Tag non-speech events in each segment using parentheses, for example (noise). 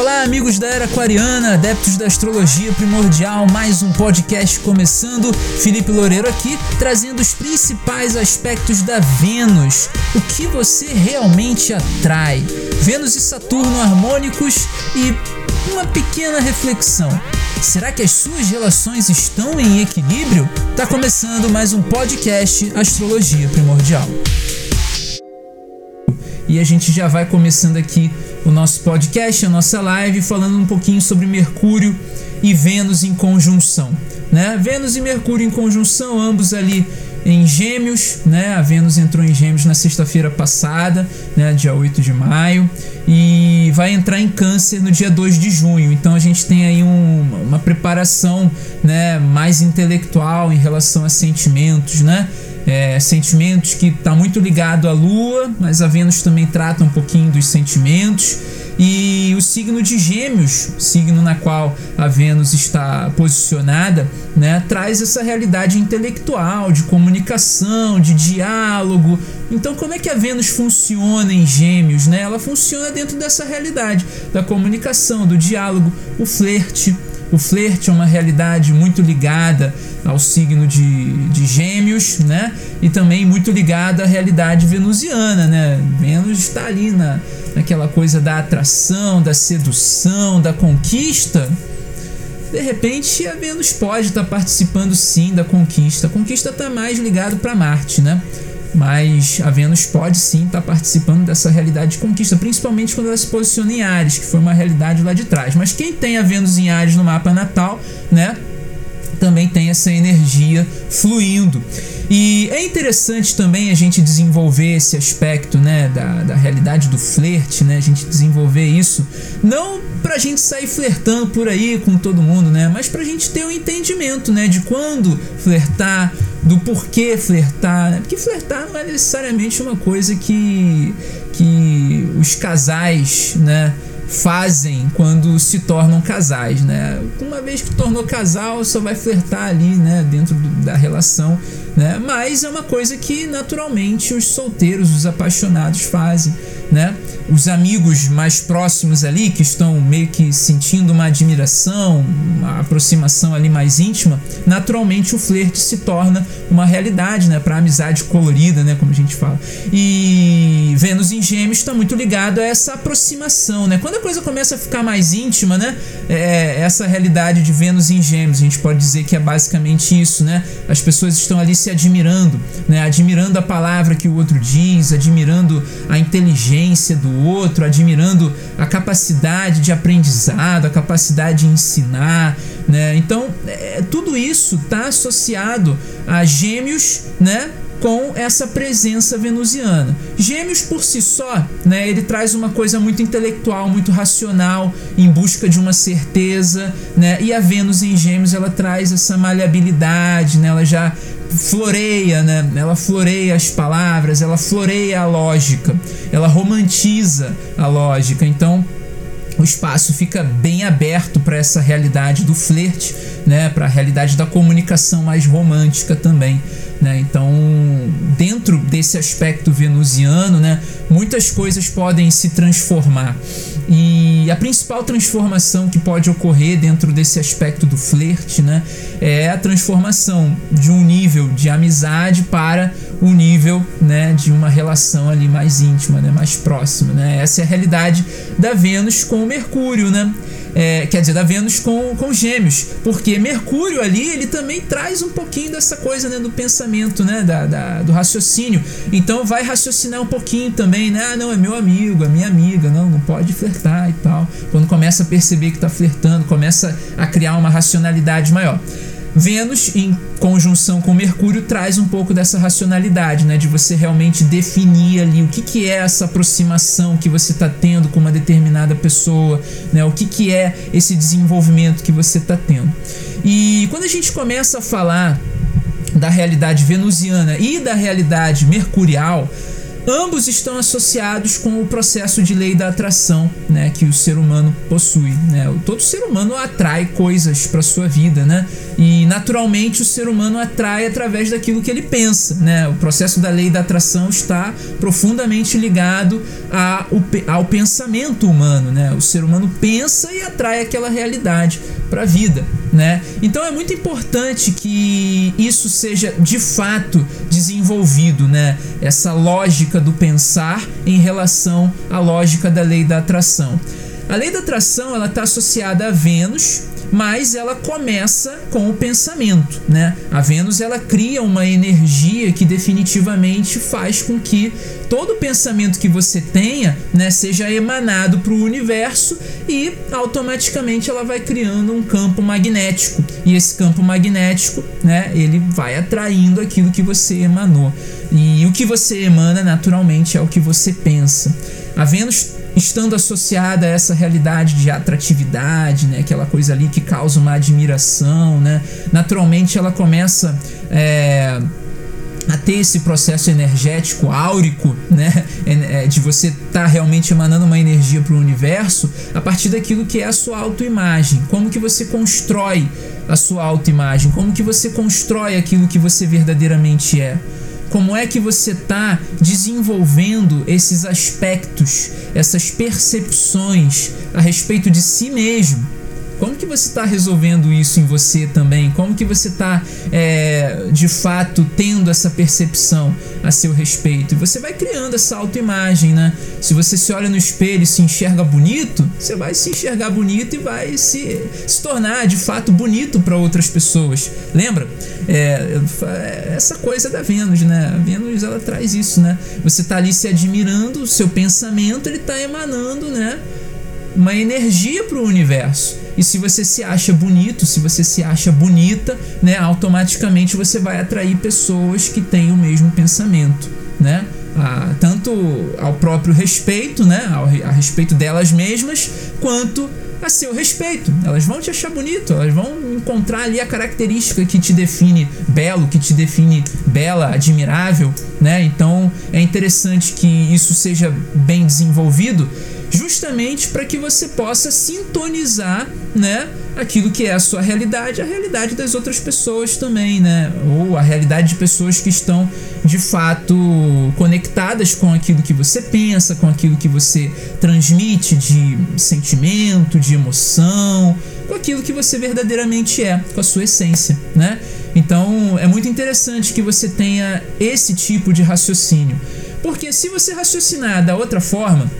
Olá, amigos da Era Aquariana, adeptos da astrologia primordial, mais um podcast começando. Felipe Loureiro aqui, trazendo os principais aspectos da Vênus. O que você realmente atrai? Vênus e Saturno harmônicos e uma pequena reflexão. Será que as suas relações estão em equilíbrio? Tá começando mais um podcast Astrologia Primordial. E a gente já vai começando aqui o nosso podcast, a nossa live, falando um pouquinho sobre Mercúrio e Vênus em conjunção. Né? Vênus e Mercúrio em conjunção, ambos ali em Gêmeos, né? A Vênus entrou em Gêmeos na sexta-feira passada, né? dia 8 de maio, e vai entrar em Câncer no dia 2 de junho. Então a gente tem aí um, uma preparação né? mais intelectual em relação a sentimentos, né? É, sentimentos que está muito ligado à Lua, mas a Vênus também trata um pouquinho dos sentimentos. E o signo de Gêmeos, signo na qual a Vênus está posicionada, né, traz essa realidade intelectual, de comunicação, de diálogo. Então, como é que a Vênus funciona em Gêmeos? Né? Ela funciona dentro dessa realidade da comunicação, do diálogo, o flerte. O flerte é uma realidade muito ligada ao signo de, de Gêmeos, né? E também muito ligada à realidade venusiana, né? Vênus está ali na, naquela coisa da atração, da sedução, da conquista. De repente, a Vênus pode estar participando sim da conquista. A conquista está mais ligado para Marte, né? Mas a Vênus pode sim estar participando dessa realidade de conquista, principalmente quando ela se posiciona em Ares, que foi uma realidade lá de trás. Mas quem tem a Vênus em Ares no mapa natal, né? Também tem essa energia fluindo. E é interessante também a gente desenvolver esse aspecto né, da, da realidade do flerte, né, a gente desenvolver isso, não pra gente sair flertando por aí com todo mundo, né, mas pra gente ter um entendimento né, de quando flertar, do porquê flertar, né, porque flertar não é necessariamente uma coisa que, que os casais, né, fazem quando se tornam casais, né? Uma vez que tornou casal, só vai flertar ali, né, dentro do, da relação, né? Mas é uma coisa que naturalmente os solteiros, os apaixonados fazem, né? Os amigos mais próximos ali que estão meio que sentindo uma admiração, uma aproximação ali mais íntima, naturalmente o flerte se torna uma realidade, né, para amizade colorida, né, como a gente fala. E Vênus em Gêmeos está muito ligado a essa aproximação, né? Quando a coisa começa a ficar mais íntima, né? É, essa realidade de Vênus em Gêmeos, a gente pode dizer que é basicamente isso, né? As pessoas estão ali se admirando, né? Admirando a palavra que o outro diz, admirando a inteligência do outro, admirando a capacidade de aprendizado, a capacidade de ensinar, né? Então, é, tudo isso está associado a Gêmeos, né? com essa presença venusiana. Gêmeos por si só, né, ele traz uma coisa muito intelectual, muito racional, em busca de uma certeza, né? E a Vênus em Gêmeos ela traz essa maleabilidade, né? Ela já floreia, né? Ela floreia as palavras, ela floreia a lógica, ela romantiza a lógica. Então, o espaço fica bem aberto para essa realidade do flerte, né, para a realidade da comunicação mais romântica também. Né? Então, dentro desse aspecto venusiano, né, muitas coisas podem se transformar. E a principal transformação que pode ocorrer dentro desse aspecto do flerte né, é a transformação de um nível de amizade para um nível né, de uma relação ali mais íntima, né, mais próxima. Né? Essa é a realidade da Vênus com o Mercúrio. Né? É, quer dizer, da Vênus com, com Gêmeos, porque Mercúrio ali ele também traz um pouquinho dessa coisa né, do pensamento, né, da, da, do raciocínio. Então vai raciocinar um pouquinho também, né? Ah, não, é meu amigo, é minha amiga, não, não pode flertar e tal. Quando começa a perceber que está flertando, começa a criar uma racionalidade maior. Vênus, em conjunção com Mercúrio, traz um pouco dessa racionalidade, né? De você realmente definir ali o que, que é essa aproximação que você está tendo com uma determinada pessoa, né? O que, que é esse desenvolvimento que você está tendo. E quando a gente começa a falar da realidade venusiana e da realidade mercurial, Ambos estão associados com o processo de lei da atração, né, que o ser humano possui, né? Todo ser humano atrai coisas para sua vida, né? E naturalmente o ser humano atrai através daquilo que ele pensa, né? O processo da lei da atração está profundamente ligado ao, ao pensamento humano, né? O ser humano pensa e atrai aquela realidade para a vida, né? Então é muito importante que isso seja de fato desenvolvido, né? Essa lógica do pensar em relação à lógica da lei da atração. A lei da atração ela está associada a Vênus, mas ela começa com o pensamento, né? A Vênus ela cria uma energia que definitivamente faz com que todo pensamento que você tenha, né, seja emanado para o universo e automaticamente ela vai criando um campo magnético. E esse campo magnético, né, ele vai atraindo aquilo que você emanou. E o que você emana naturalmente é o que você pensa. A Vênus estando associada a essa realidade de atratividade, né, aquela coisa ali que causa uma admiração, né, naturalmente ela começa é, a ter esse processo energético áurico, né, é, de você estar tá realmente emanando uma energia para o universo a partir daquilo que é a sua autoimagem, como que você constrói a sua autoimagem, como que você constrói aquilo que você verdadeiramente é. Como é que você está desenvolvendo esses aspectos, essas percepções a respeito de si mesmo? Como que você está resolvendo isso em você também? Como que você está é, de fato tendo essa percepção a seu respeito? E você vai criando essa autoimagem, né? Se você se olha no espelho e se enxerga bonito, você vai se enxergar bonito e vai se, se tornar de fato bonito para outras pessoas. Lembra? É, essa coisa da Vênus, né? A Vênus ela traz isso, né? Você está ali se admirando, o seu pensamento ele está emanando, né? Uma energia para o universo. E se você se acha bonito, se você se acha bonita, né, automaticamente você vai atrair pessoas que têm o mesmo pensamento, né? Ah, tanto ao próprio respeito, né, ao, a respeito delas mesmas, quanto a seu respeito. Elas vão te achar bonito, elas vão encontrar ali a característica que te define belo, que te define bela, admirável, né? Então é interessante que isso seja bem desenvolvido justamente para que você possa sintonizar, né, aquilo que é a sua realidade, a realidade das outras pessoas também, né, ou a realidade de pessoas que estão de fato conectadas com aquilo que você pensa, com aquilo que você transmite de sentimento, de emoção, com aquilo que você verdadeiramente é, com a sua essência, né? Então é muito interessante que você tenha esse tipo de raciocínio. Porque se você raciocinar da outra forma,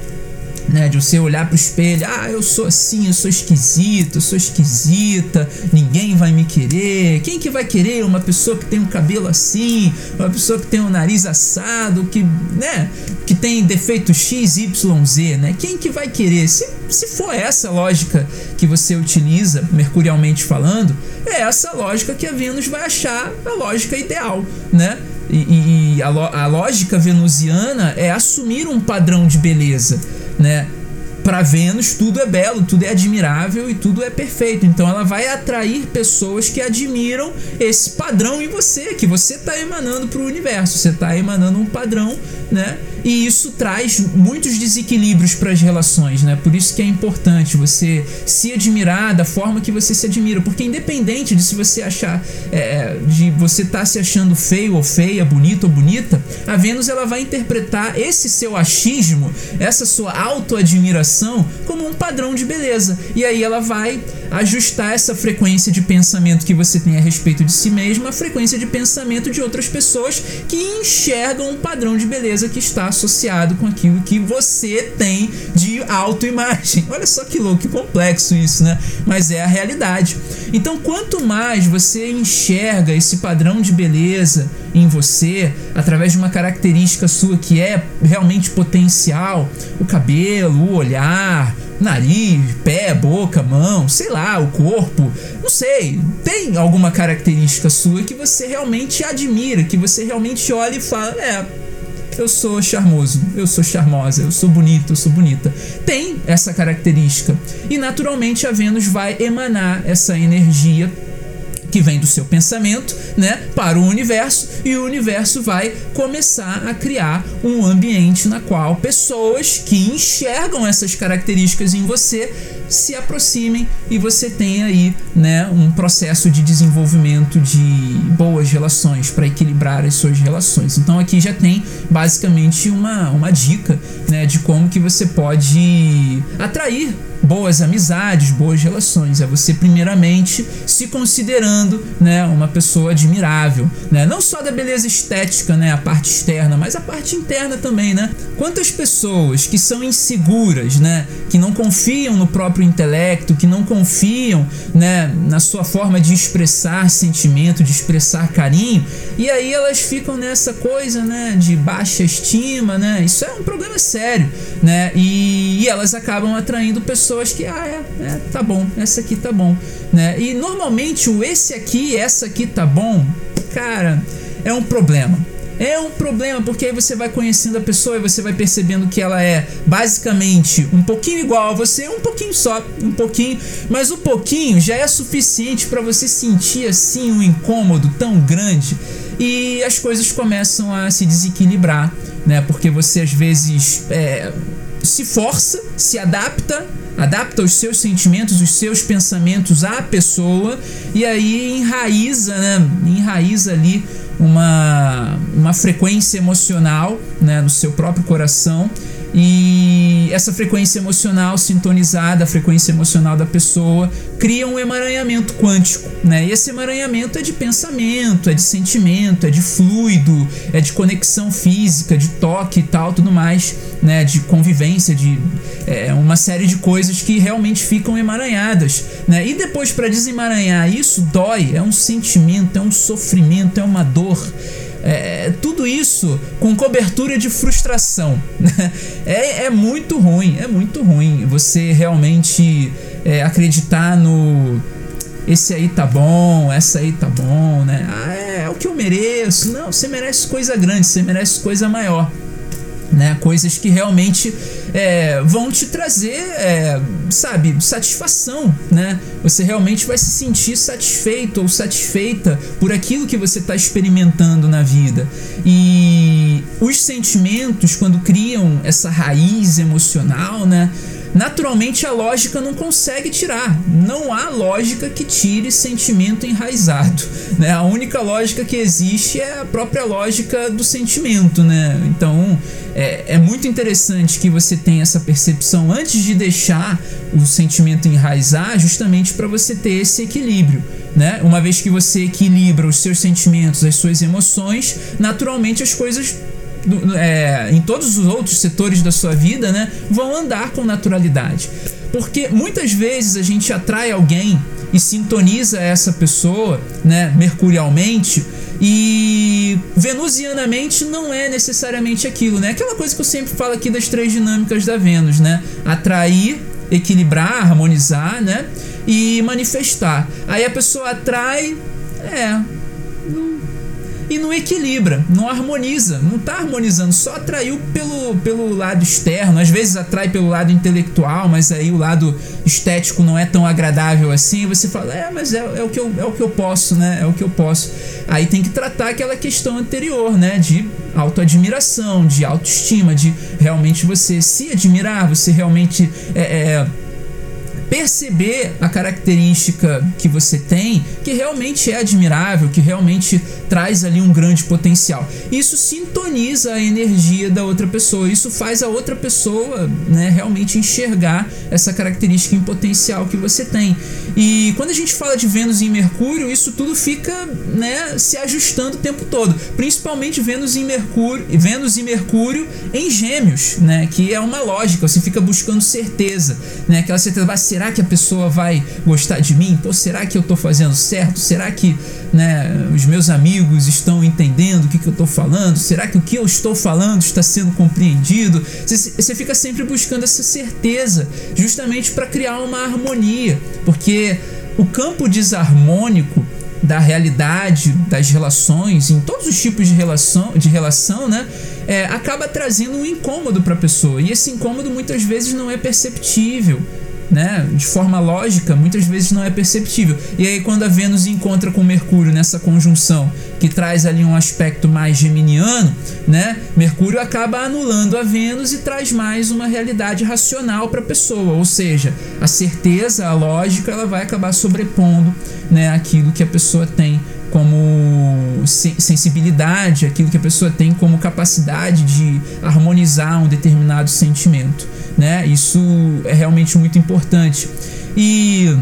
né? De você olhar pro espelho, ah, eu sou assim, eu sou esquisito, eu sou esquisita, ninguém vai me querer. Quem que vai querer uma pessoa que tem um cabelo assim, uma pessoa que tem um nariz assado, que, né, que tem defeito X, Y, Z, né? Quem que vai querer? Se, se for essa lógica que você utiliza, mercurialmente falando, é essa lógica que a Vênus vai achar a lógica ideal, né? E, e a, a lógica venusiana é assumir um padrão de beleza né? Para Vênus tudo é belo, tudo é admirável e tudo é perfeito. Então ela vai atrair pessoas que admiram esse padrão em você, que você está emanando para o universo. Você está emanando um padrão, né? E isso traz muitos desequilíbrios para as relações, né? Por isso que é importante você se admirar da forma que você se admira, porque independente de se você achar é, de você estar tá se achando feio ou feia, bonito ou bonita, a Vênus ela vai interpretar esse seu achismo, essa sua autoadmiração como um padrão de beleza. E aí ela vai ajustar essa frequência de pensamento que você tem a respeito de si mesmo à frequência de pensamento de outras pessoas que enxergam um padrão de beleza que está associado com aquilo que você tem de autoimagem. Olha só que louco, que complexo isso, né? Mas é a realidade. Então, quanto mais você enxerga esse padrão de beleza em você, através de uma característica sua que é realmente potencial, o cabelo, o olhar, nariz, pé, boca, mão, sei lá, o corpo, não sei, tem alguma característica sua que você realmente admira, que você realmente olha e fala, é, eu sou charmoso, eu sou charmosa, eu sou bonito, eu sou bonita. Tem essa característica. E naturalmente a Vênus vai emanar essa energia que vem do seu pensamento, né, para o universo e o universo vai começar a criar um ambiente na qual pessoas que enxergam essas características em você se aproximem e você tenha aí, né, um processo de desenvolvimento de boas relações para equilibrar as suas relações. Então aqui já tem basicamente uma, uma dica, né, de como que você pode atrair boas amizades, boas relações. É você primeiramente se considerando, né, uma pessoa admirável, né? Não só da beleza estética, né, a parte externa, mas a parte interna também, né? Quantas pessoas que são inseguras, né, que não confiam no próprio intelecto, que não confiam, né, na sua forma de expressar sentimento, de expressar carinho, e aí elas ficam nessa coisa, né, de baixa estima, né? Isso é um problema sério, né? E, e elas acabam atraindo pessoas pessoas que, ah, é, é, tá bom, essa aqui tá bom, né? E normalmente o esse aqui, essa aqui tá bom, cara, é um problema. É um problema porque aí você vai conhecendo a pessoa e você vai percebendo que ela é basicamente um pouquinho igual a você, um pouquinho só, um pouquinho, mas o pouquinho já é suficiente para você sentir assim um incômodo tão grande e as coisas começam a se desequilibrar, né? Porque você às vezes é, se força, se adapta adapta os seus sentimentos, os seus pensamentos à pessoa e aí enraiza, né? Enraiza ali uma, uma frequência emocional né, no seu próprio coração e essa frequência emocional sintonizada, a frequência emocional da pessoa, cria um emaranhamento quântico, né? E esse emaranhamento é de pensamento, é de sentimento, é de fluido, é de conexão física, de toque e tal, tudo mais, né? De convivência, de é, uma série de coisas que realmente ficam emaranhadas, né? E depois para desemaranhar isso dói, é um sentimento, é um sofrimento, é uma dor. É, tudo isso com cobertura de frustração. Né? É, é muito ruim, é muito ruim você realmente é, acreditar no. Esse aí tá bom, essa aí tá bom, né? Ah, é, é o que eu mereço. Não, você merece coisa grande, você merece coisa maior né? Coisas que realmente é, vão te trazer, é, sabe, satisfação, né? Você realmente vai se sentir satisfeito ou satisfeita por aquilo que você está experimentando na vida. E os sentimentos, quando criam essa raiz emocional, né? Naturalmente a lógica não consegue tirar. Não há lógica que tire sentimento enraizado. Né? A única lógica que existe é a própria lógica do sentimento. Né? Então é, é muito interessante que você tenha essa percepção antes de deixar o sentimento enraizar, justamente para você ter esse equilíbrio. Né? Uma vez que você equilibra os seus sentimentos, as suas emoções, naturalmente as coisas é, em todos os outros setores da sua vida, né, vão andar com naturalidade. Porque muitas vezes a gente atrai alguém e sintoniza essa pessoa, né, mercurialmente, e venusianamente não é necessariamente aquilo, né? Aquela coisa que eu sempre falo aqui das três dinâmicas da Vênus, né? Atrair, equilibrar, harmonizar, né? E manifestar. Aí a pessoa atrai, é, e não equilibra, não harmoniza, não está harmonizando, só atraiu pelo, pelo lado externo, às vezes atrai pelo lado intelectual, mas aí o lado estético não é tão agradável assim, você fala, é, mas é, é, o, que eu, é o que eu posso, né? É o que eu posso. Aí tem que tratar aquela questão anterior, né? De autoadmiração, de autoestima, de realmente você se admirar, você realmente é, é perceber a característica que você tem, que realmente é admirável, que realmente traz ali um grande potencial. Isso sintoniza a energia da outra pessoa, isso faz a outra pessoa né, realmente enxergar essa característica em potencial que você tem. E quando a gente fala de Vênus em Mercúrio, isso tudo fica né, se ajustando o tempo todo, principalmente Vênus em Mercúrio, Vênus e Mercúrio em Gêmeos, né, que é uma lógica, você fica buscando certeza, né, aquela certeza vai ser será que a pessoa vai gostar de mim? Pô, será que eu estou fazendo certo? Será que né, os meus amigos estão entendendo o que, que eu estou falando? Será que o que eu estou falando está sendo compreendido? Você, você fica sempre buscando essa certeza, justamente para criar uma harmonia, porque o campo desarmônico da realidade, das relações, em todos os tipos de relação, de relação né, é, acaba trazendo um incômodo para a pessoa. E esse incômodo muitas vezes não é perceptível né? De forma lógica, muitas vezes não é perceptível. E aí quando a Vênus encontra com Mercúrio nessa conjunção, que traz ali um aspecto mais geminiano, né? Mercúrio acaba anulando a Vênus e traz mais uma realidade racional para a pessoa, ou seja, a certeza, a lógica, ela vai acabar sobrepondo, né, aquilo que a pessoa tem como sensibilidade, aquilo que a pessoa tem como capacidade de harmonizar um determinado sentimento, né? Isso é realmente muito importante. E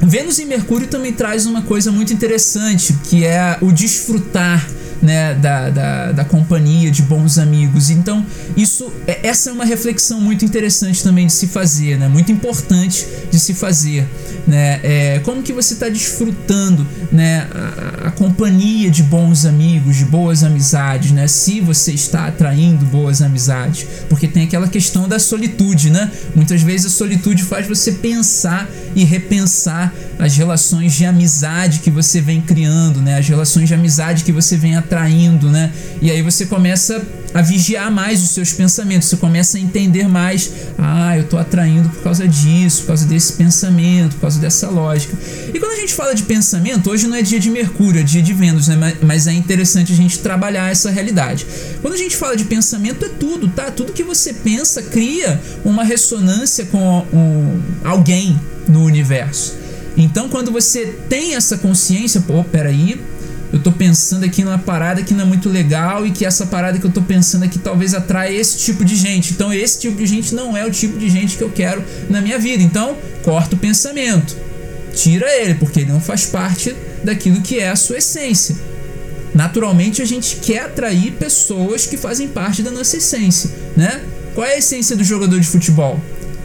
Vênus e Mercúrio também traz uma coisa muito interessante, que é o desfrutar né, da, da, da, companhia de bons amigos. Então, isso, é, essa é uma reflexão muito interessante também de se fazer, né, muito importante de se fazer. Né, é, como que você está desfrutando né, a, a, companhia de bons amigos, de boas amizades, né, se você está atraindo boas amizades, porque tem aquela questão da solitude, né? Muitas vezes a solitude faz você pensar e repensar as relações de amizade que você vem criando, né? As relações de amizade que você vem atraindo, né? E aí você começa a vigiar mais os seus pensamentos, você começa a entender mais, ah, eu tô atraindo por causa disso, por causa desse pensamento, por causa dessa lógica. E quando a gente fala de pensamento, hoje não é dia de Mercúrio, é dia de Vênus, né? Mas é interessante a gente trabalhar essa realidade. Quando a gente fala de pensamento, é tudo, tá? Tudo que você pensa cria uma ressonância com um, alguém no universo. Então, quando você tem essa consciência, pô, peraí, eu tô pensando aqui numa parada que não é muito legal e que essa parada que eu tô pensando aqui talvez atraia esse tipo de gente. Então, esse tipo de gente não é o tipo de gente que eu quero na minha vida. Então, corta o pensamento. Tira ele, porque ele não faz parte daquilo que é a sua essência. Naturalmente, a gente quer atrair pessoas que fazem parte da nossa essência, né? Qual é a essência do jogador de futebol?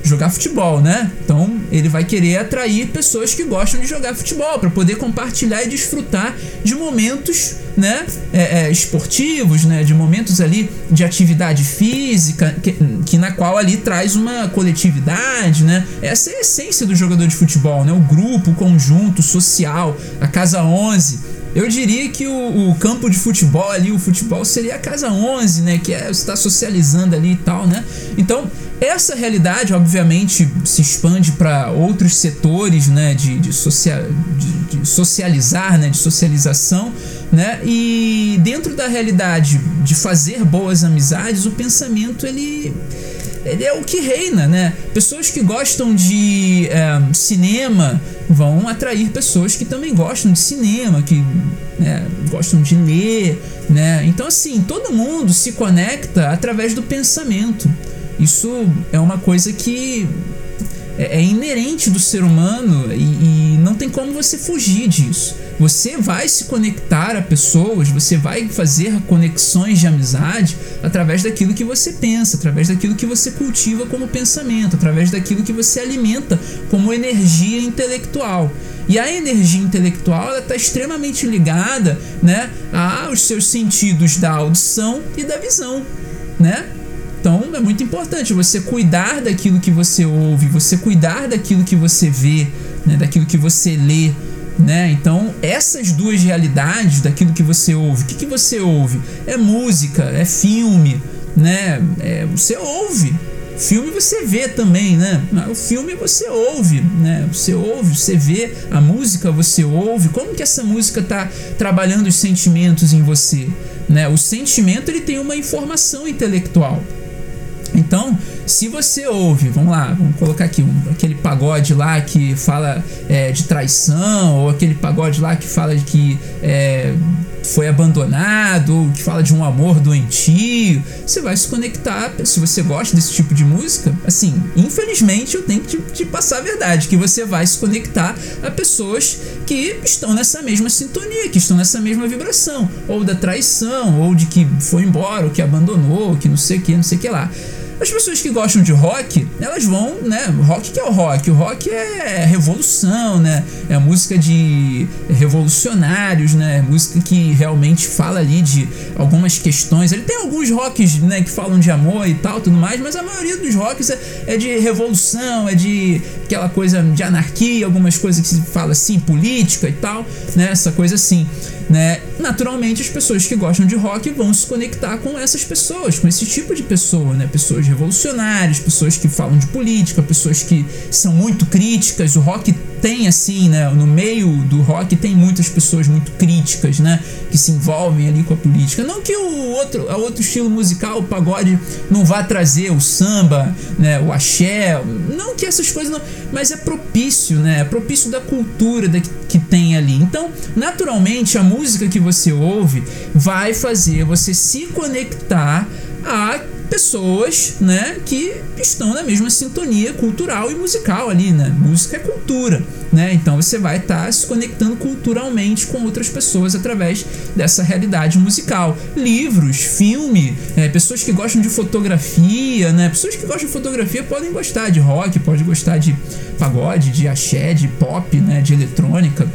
Jogar futebol, né? Então ele vai querer atrair pessoas que gostam de jogar futebol para poder compartilhar e desfrutar de momentos, né, é, é, esportivos, né, de momentos ali de atividade física, que, que, na qual ali traz uma coletividade, né? Essa é a essência do jogador de futebol, né? O grupo, o conjunto social, a casa 11 eu diria que o, o, campo de futebol ali, o futebol seria a casa 11, né? Que é você está socializando ali e tal, né? Então, essa realidade, obviamente, se expande para outros setores, né? De, de, social, de, de socializar, né? De socialização, né? E dentro da realidade de fazer boas amizades, o pensamento ele ele é o que reina, né? Pessoas que gostam de é, cinema vão atrair pessoas que também gostam de cinema, que né, gostam de ler, né? Então assim, todo mundo se conecta através do pensamento. Isso é uma coisa que é, é inerente do ser humano e, e não tem como você fugir disso. Você vai se conectar a pessoas, você vai fazer conexões de amizade através daquilo que você pensa, através daquilo que você cultiva como pensamento, através daquilo que você alimenta como energia intelectual. E a energia intelectual está extremamente ligada né, aos seus sentidos da audição e da visão. Né? Então é muito importante você cuidar daquilo que você ouve, você cuidar daquilo que você vê, né, daquilo que você lê, né? Então, essas duas realidades daquilo que você ouve, o que, que você ouve? É música, é filme, né? É, você ouve. Filme você vê também, né? O filme você ouve, né? Você ouve, você vê, a música você ouve. Como que essa música está trabalhando os sentimentos em você? Né? O sentimento ele tem uma informação intelectual. Então, se você ouve, vamos lá, vamos colocar aqui um, aquele pagode lá que fala é, de traição, ou aquele pagode lá que fala de que é, foi abandonado, ou que fala de um amor doentio, você vai se conectar. Se você gosta desse tipo de música, assim, infelizmente eu tenho que te, te passar a verdade, que você vai se conectar a pessoas que estão nessa mesma sintonia, que estão nessa mesma vibração, ou da traição, ou de que foi embora, ou que abandonou, ou que não sei o que, não sei o que lá. As pessoas que gostam de rock, elas vão, né? Rock que é o rock? O rock é revolução, né? É música de revolucionários, né? Música que realmente fala ali de algumas questões. Ele tem alguns rocks, né, que falam de amor e tal, tudo mais, mas a maioria dos rocks é, é de revolução, é de aquela coisa de anarquia, algumas coisas que se fala assim, política e tal, né? Essa coisa assim. Né? Naturalmente, as pessoas que gostam de rock vão se conectar com essas pessoas, com esse tipo de pessoa, né? Pessoas revolucionárias, pessoas que falam de política, pessoas que são muito críticas. O rock tem assim, né? No meio do rock tem muitas pessoas muito críticas, né? Que se envolvem ali com a política. Não que o outro, o outro estilo musical, o pagode, não vá trazer o samba, né? O axé, não que essas coisas não, mas é propício, né? É propício da cultura da, que tem ali. Então, naturalmente, a música que você ouve vai fazer você se conectar a pessoas, né, que estão na mesma sintonia cultural e musical ali, né? Música é cultura, né? Então você vai estar tá se conectando culturalmente com outras pessoas através dessa realidade musical. Livros, filme, é, pessoas que gostam de fotografia, né? Pessoas que gostam de fotografia podem gostar de rock, podem gostar de pagode, de axé, de pop, né? De eletrônica,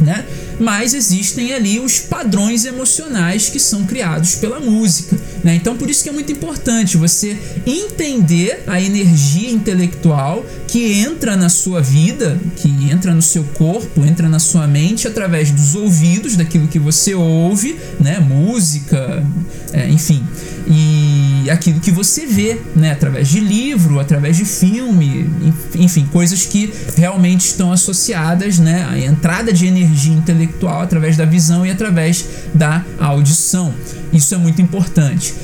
né? Mas existem ali os padrões emocionais que são criados pela música. Né? Então, por isso que é muito importante você entender a energia intelectual que entra na sua vida, que entra no seu corpo, entra na sua mente através dos ouvidos, daquilo que você ouve, né? música, é, enfim e aquilo que você vê, né, através de livro, através de filme, enfim, coisas que realmente estão associadas, né, à entrada de energia intelectual através da visão e através da audição. Isso é muito importante.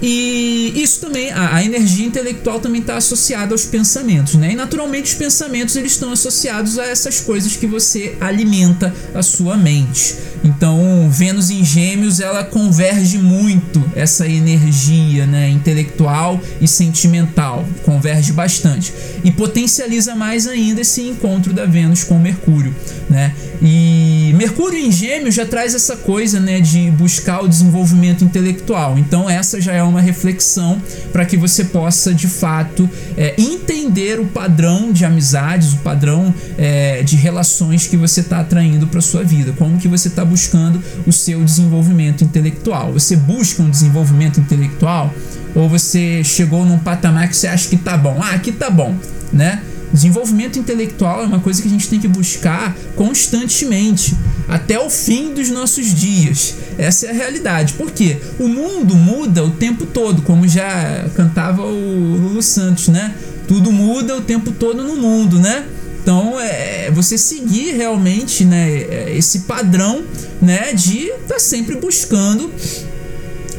E isso também, a, a energia intelectual também está associada aos pensamentos, né? E naturalmente os pensamentos eles estão associados a essas coisas que você alimenta a sua mente. Então, Vênus em Gêmeos, ela converge muito essa energia, né, intelectual e sentimental, converge bastante e potencializa mais ainda esse encontro da Vênus com Mercúrio, né? E Mercúrio em Gêmeos já traz essa coisa, né, de buscar o desenvolvimento intelectual. Então, essa já é uma reflexão para que você possa de fato é, entender o padrão de amizades, o padrão é, de relações que você está atraindo para sua vida, como que você está buscando o seu desenvolvimento intelectual. Você busca um desenvolvimento intelectual ou você chegou num patamar que você acha que tá bom? Ah, aqui tá bom, né? Desenvolvimento intelectual é uma coisa que a gente tem que buscar constantemente, até o fim dos nossos dias. Essa é a realidade. Porque o mundo muda o tempo todo, como já cantava o Lulu Santos, né? Tudo muda o tempo todo no mundo, né? Então, é você seguir realmente, né, esse padrão, né, de estar tá sempre buscando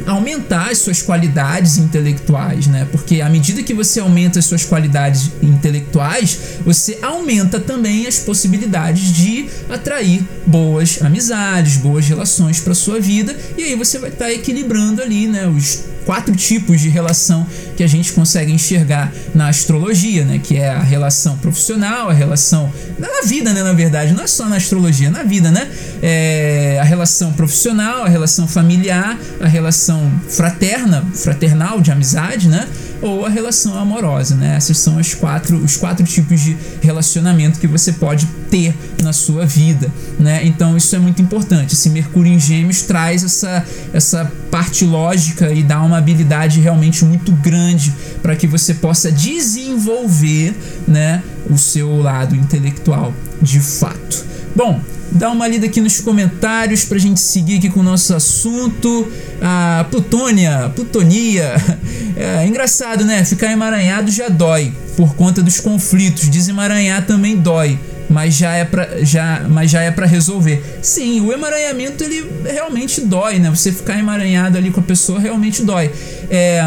aumentar as suas qualidades intelectuais, né? Porque à medida que você aumenta as suas qualidades intelectuais, você aumenta também as possibilidades de atrair boas amizades, boas relações para sua vida, e aí você vai estar tá equilibrando ali, né, os quatro tipos de relação que a gente consegue enxergar na astrologia, né? Que é a relação profissional, a relação na vida, né? Na verdade, não é só na astrologia, na vida, né? É a relação profissional, a relação familiar, a relação fraterna, fraternal de amizade, né? ou a relação amorosa, né? Esses são os quatro, os quatro tipos de relacionamento que você pode ter na sua vida, né? Então isso é muito importante. Esse Mercúrio em Gêmeos traz essa, essa parte lógica e dá uma habilidade realmente muito grande para que você possa desenvolver, né, o seu lado intelectual de fato. Bom, dá uma lida aqui nos comentários pra gente seguir aqui com o nosso assunto. A Plutônia, Plutonia. (laughs) É engraçado, né? Ficar emaranhado já dói por conta dos conflitos. Desemaranhar também dói, mas já é para já, mas já é para resolver. Sim, o emaranhamento ele realmente dói, né? Você ficar emaranhado ali com a pessoa realmente dói. É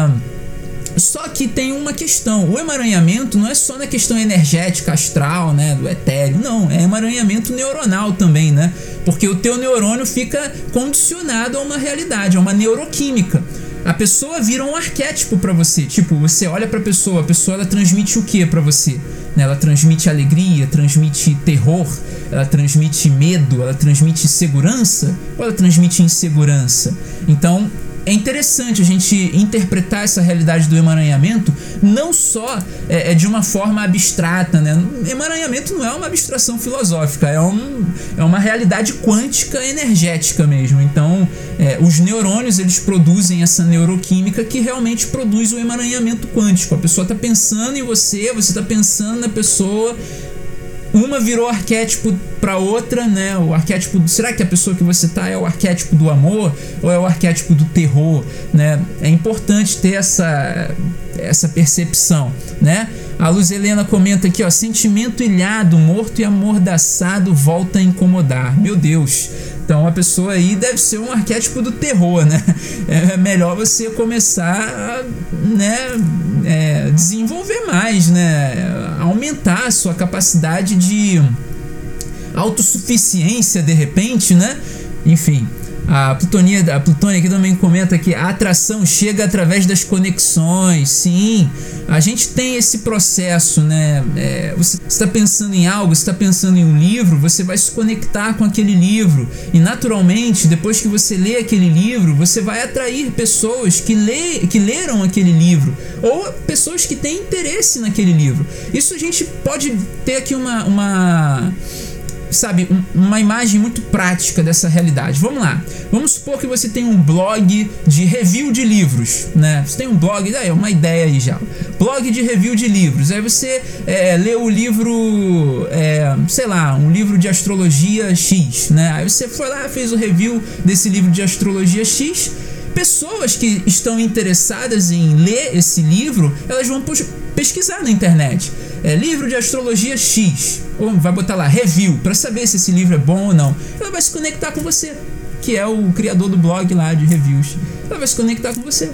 só que tem uma questão: o emaranhamento não é só na questão energética, astral, né, do etéreo, não, é emaranhamento neuronal também, né? Porque o teu neurônio fica condicionado a uma realidade, a uma neuroquímica. A pessoa vira um arquétipo para você. Tipo, você olha para a pessoa, a pessoa ela transmite o que para você? Né? Ela transmite alegria, transmite terror, ela transmite medo, ela transmite segurança ou ela transmite insegurança? Então, é interessante a gente interpretar essa realidade do emaranhamento não só é, é, de uma forma abstrata, né? Emaranhamento não é uma abstração filosófica, é, um, é uma realidade quântica energética mesmo. Então, é, os neurônios eles produzem essa neuroquímica que realmente produz o emaranhamento quântico. A pessoa está pensando em você, você está pensando na pessoa uma virou arquétipo para outra, né? O arquétipo, será que a pessoa que você tá é o arquétipo do amor ou é o arquétipo do terror, né? É importante ter essa essa percepção, né? A Luz Helena comenta aqui, ó, sentimento ilhado, morto e amordaçado volta a incomodar. Meu Deus. Então a pessoa aí deve ser um arquétipo do terror, né? (laughs) É melhor você começar a né, é, desenvolver mais, né? Aumentar a sua capacidade de autossuficiência de repente, né? Enfim. A Plutonia, a Plutônia aqui também comenta que a atração chega através das conexões. Sim, a gente tem esse processo, né? É, você está pensando em algo, está pensando em um livro, você vai se conectar com aquele livro e naturalmente, depois que você lê aquele livro, você vai atrair pessoas que, lê, que leram aquele livro ou pessoas que têm interesse naquele livro. Isso a gente pode ter aqui uma, uma sabe, uma imagem muito prática dessa realidade. Vamos lá. Vamos supor que você tem um blog de review de livros, né? Você tem um blog, é uma ideia aí já. Blog de review de livros. Aí você é, lê o livro, é, sei lá, um livro de astrologia X, né? Aí você foi lá, fez o review desse livro de astrologia X pessoas que estão interessadas em ler esse livro, elas vão pesquisar na internet. É livro de astrologia X, ou vai botar lá review para saber se esse livro é bom ou não. Ela vai se conectar com você, que é o criador do blog lá de reviews. Ela vai se conectar com você.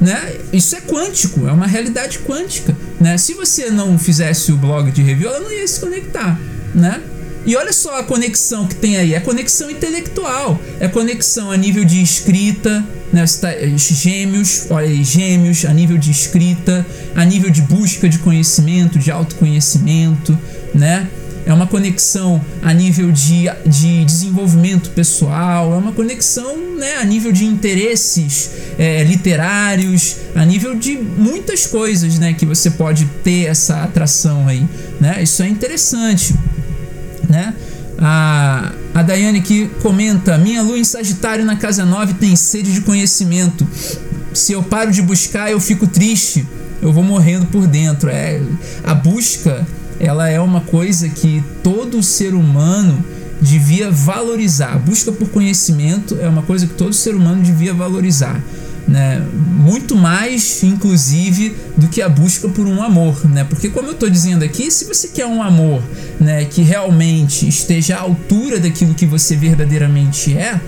Né? Isso é quântico, é uma realidade quântica, né? Se você não fizesse o blog de review, ela não ia se conectar, né? E olha só a conexão que tem aí, é conexão intelectual, é conexão a nível de escrita, né? Tá, gêmeos, olha aí, gêmeos a nível de escrita, a nível de busca de conhecimento, de autoconhecimento, né? É uma conexão a nível de, de desenvolvimento pessoal, é uma conexão né, a nível de interesses é, literários, a nível de muitas coisas né, que você pode ter essa atração aí. Né? Isso é interessante né? A, a Daiane que comenta: Minha lua em Sagitário na casa 9 tem sede de conhecimento. Se eu paro de buscar, eu fico triste. Eu vou morrendo por dentro. É, a busca ela é uma coisa que todo ser humano devia valorizar. A busca por conhecimento é uma coisa que todo ser humano devia valorizar né? Muito mais, inclusive, do que a busca por um amor, né? Porque como eu estou dizendo aqui, se você quer um amor, né, que realmente esteja à altura daquilo que você verdadeiramente é,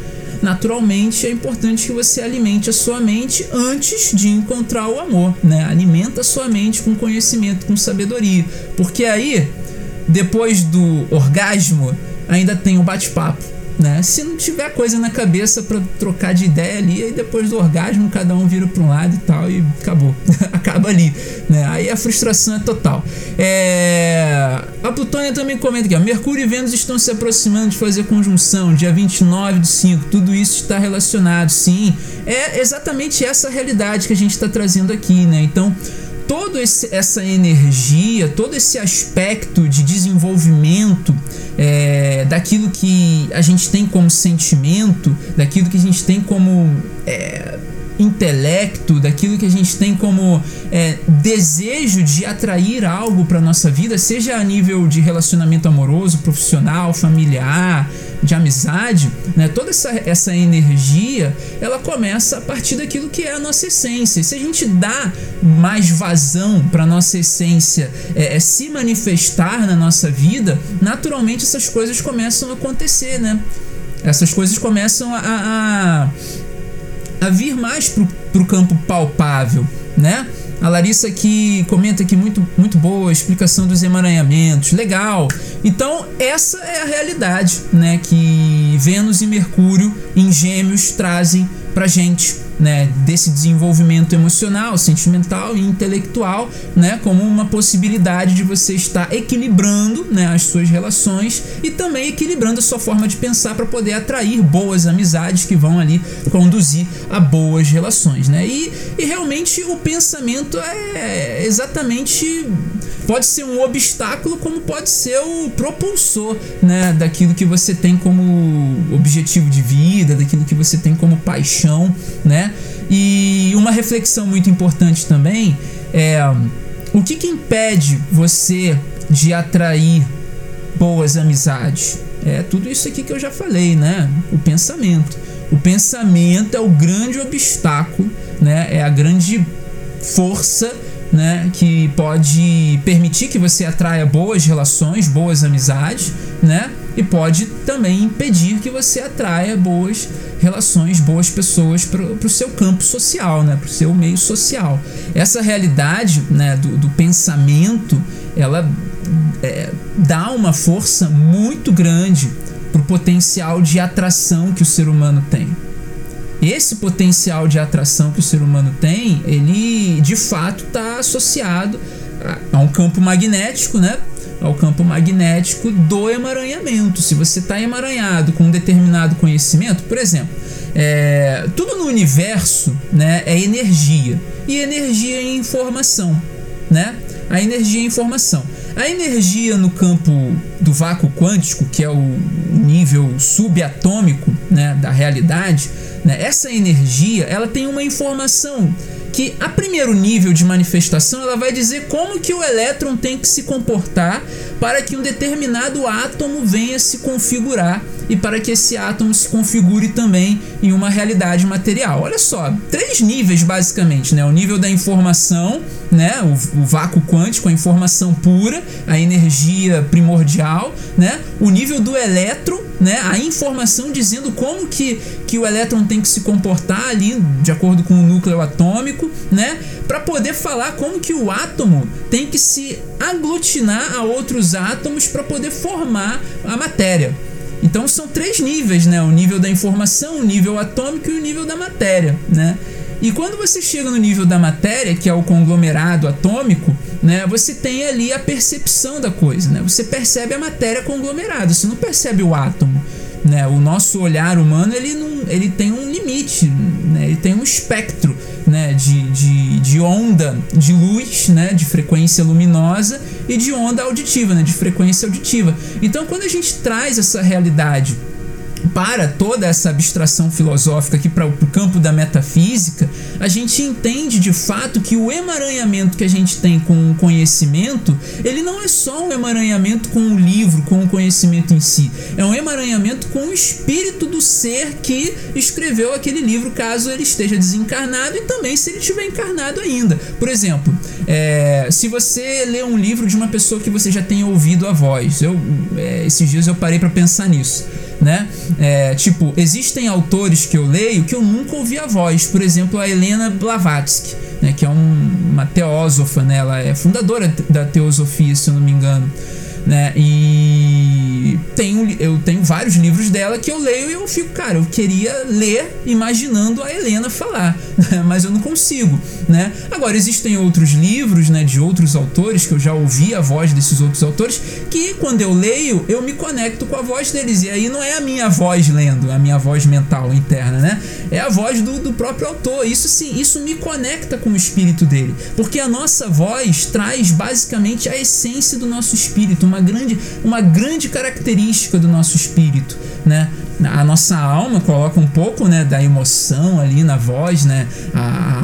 naturalmente é importante que você alimente a sua mente antes de encontrar o amor, né? Alimenta a sua mente com conhecimento, com sabedoria, porque aí depois do orgasmo ainda tem o bate-papo né? Se não tiver coisa na cabeça para trocar de ideia ali, aí depois do orgasmo cada um vira para um lado e tal e acabou, (laughs) acaba ali, né? Aí a frustração é total. É... A Plutônia também comenta ó, Mercúrio e Vênus estão se aproximando de fazer conjunção, dia 29 do 5, tudo isso está relacionado, sim. É exatamente essa realidade que a gente está trazendo aqui, né? Então toda essa energia, todo esse aspecto de desenvolvimento é, daquilo que a gente tem como sentimento, daquilo que a gente tem como é, intelecto, daquilo que a gente tem como é, desejo de atrair algo para nossa vida, seja a nível de relacionamento amoroso, profissional, familiar, de amizade, né? Toda essa, essa energia, ela começa a partir daquilo que é a nossa essência. E se a gente dá mais vazão para nossa essência é, é, se manifestar na nossa vida, naturalmente essas coisas começam a acontecer, né? Essas coisas começam a, a a vir mais para o campo palpável, né? A Larissa aqui comenta que muito, muito boa explicação dos emaranhamentos, legal. Então, essa é a realidade, né, que Vênus e Mercúrio em Gêmeos trazem pra gente né, desse desenvolvimento emocional, sentimental e intelectual, né, como uma possibilidade de você estar equilibrando né, as suas relações e também equilibrando a sua forma de pensar para poder atrair boas amizades que vão ali conduzir a boas relações, né? E, e realmente o pensamento é exatamente pode ser um obstáculo como pode ser o propulsor, né, daquilo que você tem como objetivo de vida, daquilo que você tem como paixão, né? E uma reflexão muito importante também é o que, que impede você de atrair boas amizades? É tudo isso aqui que eu já falei, né? O pensamento. O pensamento é o grande obstáculo, né? É a grande força né, que pode permitir que você atraia boas relações, boas amizades, né, e pode também impedir que você atraia boas relações, boas pessoas para o seu campo social, né, para o seu meio social. Essa realidade né, do, do pensamento, ela é, dá uma força muito grande para o potencial de atração que o ser humano tem esse potencial de atração que o ser humano tem, ele de fato está associado a, um campo magnético, né? Ao campo magnético do emaranhamento. Se você está emaranhado com um determinado conhecimento, por exemplo, é, tudo no universo né, é energia e energia é informação, né? A energia é informação. A energia no campo do vácuo quântico, que é o nível subatômico né, da realidade, né, essa energia ela tem uma informação que a primeiro nível de manifestação ela vai dizer como que o elétron tem que se comportar para que um determinado átomo venha se configurar e para que esse átomo se configure também em uma realidade material. Olha só, três níveis basicamente, né? O nível da informação, né? O, o vácuo quântico, a informação pura, a energia primordial, né? O nível do elétron, né? A informação dizendo como que, que o elétron tem que se comportar ali de acordo com o núcleo atômico, né? Para poder falar como que o átomo tem que se aglutinar a outros átomos para poder formar a matéria. Então são três níveis, né? O nível da informação, o nível atômico e o nível da matéria, né? E quando você chega no nível da matéria, que é o conglomerado atômico, né, você tem ali a percepção da coisa, né? Você percebe a matéria conglomerada, você não percebe o átomo. Né? O nosso olhar humano ele, não, ele tem um limite, né? ele tem um espectro né? de, de, de onda de luz, né? de frequência luminosa e de onda auditiva, né? de frequência auditiva. Então, quando a gente traz essa realidade para toda essa abstração filosófica aqui para o campo da metafísica, a gente entende de fato que o emaranhamento que a gente tem com o conhecimento, ele não é só um emaranhamento com o livro, com o conhecimento em si, é um emaranhamento com o espírito do ser que escreveu aquele livro, caso ele esteja desencarnado e também se ele estiver encarnado ainda. Por exemplo, é, se você lê um livro de uma pessoa que você já tem ouvido a voz, eu, é, esses dias eu parei para pensar nisso né? É, tipo, existem autores que eu leio que eu nunca ouvi a voz. Por exemplo, a Helena Blavatsky, né? Que é um, uma teósofa, né? Ela é fundadora da teosofia, se eu não me engano né? E tenho, eu tenho vários livros dela que eu leio e eu fico, cara, eu queria ler imaginando a Helena falar? (laughs) mas eu não consigo, né? Agora existem outros livros, né, de outros autores que eu já ouvi a voz desses outros autores que quando eu leio eu me conecto com a voz deles e aí não é a minha voz lendo, a minha voz mental interna, né? É a voz do, do próprio autor. Isso sim, isso me conecta com o espírito dele, porque a nossa voz traz basicamente a essência do nosso espírito uma grande, uma grande característica do nosso espírito, né? A nossa alma coloca um pouco, né, da emoção ali na voz, né? A,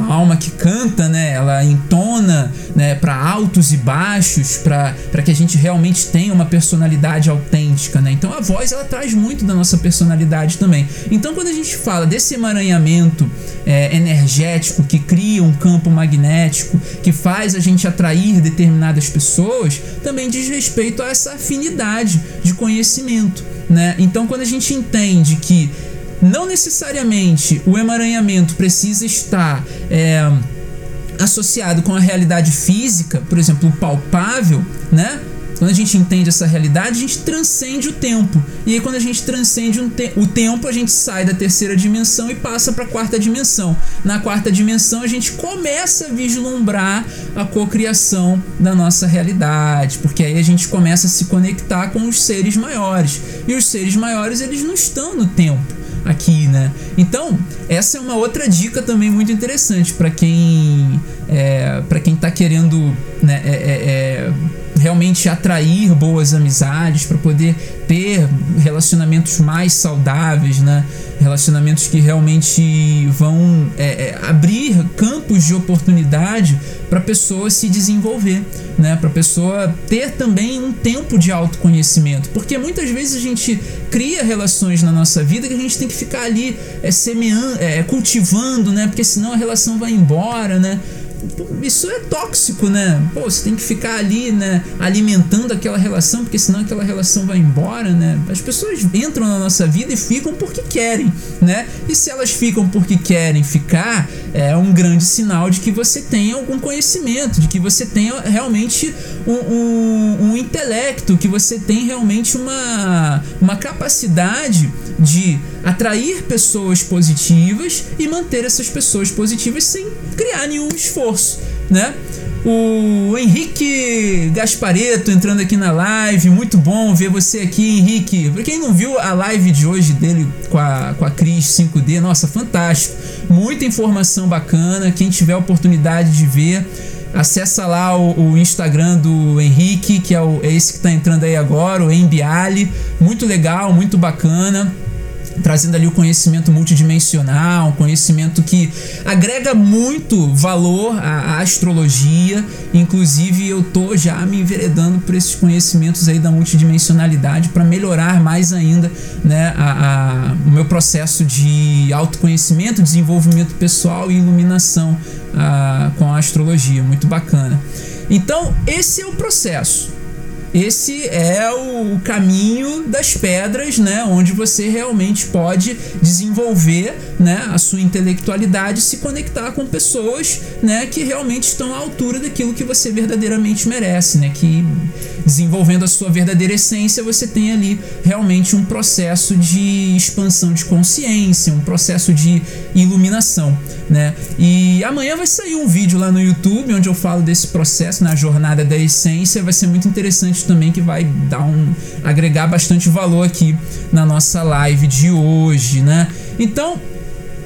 a alma que canta, né, ela entona, né, para altos e baixos, para que a gente realmente tenha uma personalidade autêntica, né? Então a voz ela traz muito da nossa personalidade também. Então quando a gente fala desse emaranhamento é, energético que cria um campo magnético, que faz a gente atrair determinadas pessoas, também diz respeito a essa afinidade de conhecimento. Né? Então, quando a gente entende que não necessariamente o emaranhamento precisa estar é, associado com a realidade física, por exemplo, o palpável, né? Quando a gente entende essa realidade, a gente transcende o tempo. E aí, quando a gente transcende um te o tempo, a gente sai da terceira dimensão e passa para a quarta dimensão. Na quarta dimensão, a gente começa a vislumbrar a cocriação da nossa realidade, porque aí a gente começa a se conectar com os seres maiores. E os seres maiores, eles não estão no tempo aqui, né? Então, essa é uma outra dica também muito interessante para quem é, para quem tá querendo né, é, é, é realmente atrair boas amizades, para poder ter relacionamentos mais saudáveis, né? Relacionamentos que realmente vão é, é, abrir campos de oportunidade para a pessoa se desenvolver, né? Para a pessoa ter também um tempo de autoconhecimento, porque muitas vezes a gente cria relações na nossa vida que a gente tem que ficar ali é, semeando, é, cultivando, né? Porque senão a relação vai embora, né? Isso é tóxico, né? Pô, você tem que ficar ali, né, alimentando aquela relação, porque senão aquela relação vai embora, né? As pessoas entram na nossa vida e ficam porque querem, né? E se elas ficam porque querem ficar, é um grande sinal de que você tem algum conhecimento, de que você tem realmente um, um, um intelecto, que você tem realmente uma, uma capacidade de atrair pessoas positivas e manter essas pessoas positivas sem criar nenhum esforço, né? O Henrique Gaspareto entrando aqui na live, muito bom ver você aqui, Henrique. Pra quem não viu a live de hoje dele com a, com a Cris 5D, nossa, fantástico. Muita informação bacana. Quem tiver oportunidade de ver, acessa lá o, o, Instagram do Henrique, que é, o, é esse que está entrando aí agora, o Embiali. Muito legal, muito bacana trazendo ali o conhecimento multidimensional, conhecimento que agrega muito valor à, astrologia. Inclusive, eu tô já me enveredando por esses conhecimentos aí da multidimensionalidade para melhorar mais ainda né, a, a, o meu processo de autoconhecimento, desenvolvimento pessoal e iluminação a, com a astrologia. Muito bacana. Então, esse é o processo. Esse é o caminho das pedras, né, onde você realmente pode desenvolver, né, a sua intelectualidade, se conectar com pessoas, né, que realmente estão à altura daquilo que você verdadeiramente merece, né, que desenvolvendo a sua verdadeira essência, você tem ali realmente um processo de expansão de consciência, um processo de iluminação, né? E amanhã vai sair um vídeo lá no YouTube onde eu falo desse processo na jornada da essência, vai ser muito interessante também que vai dar um agregar bastante valor aqui na nossa live de hoje, né? Então,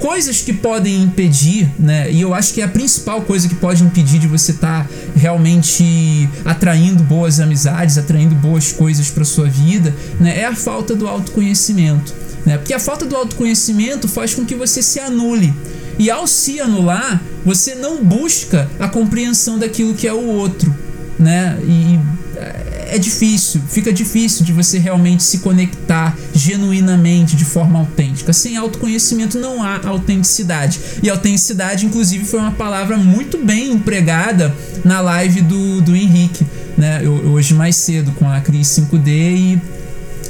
coisas que podem impedir, né? E eu acho que é a principal coisa que pode impedir de você estar tá realmente atraindo boas amizades, atraindo boas coisas para sua vida, né? É a falta do autoconhecimento, né? Porque a falta do autoconhecimento faz com que você se anule. E ao se anular, você não busca a compreensão daquilo que é o outro, né? E é difícil, fica difícil de você realmente se conectar genuinamente de forma autêntica. Sem autoconhecimento não há autenticidade. E autenticidade, inclusive, foi uma palavra muito bem empregada na live do, do Henrique, né? Hoje mais cedo, com a Cris 5D e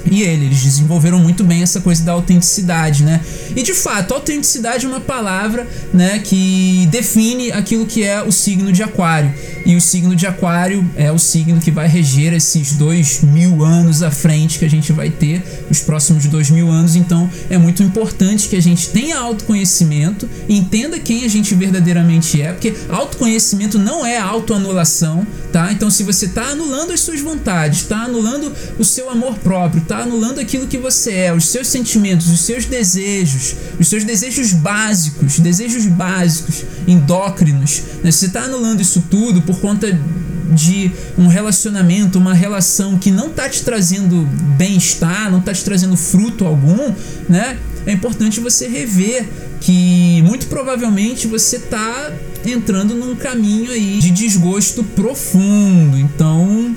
e ele, eles desenvolveram muito bem essa coisa da autenticidade, né? E de fato, autenticidade é uma palavra, né, que define aquilo que é o signo de Aquário. E o signo de Aquário é o signo que vai reger esses dois mil anos à frente que a gente vai ter, os próximos dois mil anos. Então, é muito importante que a gente tenha autoconhecimento, entenda quem a gente verdadeiramente é, porque autoconhecimento não é autoanulação, tá? Então, se você está anulando as suas vontades, está anulando o seu amor próprio, está anulando aquilo que você é, os seus sentimentos, os seus desejos, os seus desejos básicos, desejos básicos, endócrinos. Né? Você está anulando isso tudo por conta de um relacionamento, uma relação que não está te trazendo bem-estar, não está te trazendo fruto algum, né? É importante você rever que muito provavelmente você está entrando num caminho aí de desgosto profundo. Então,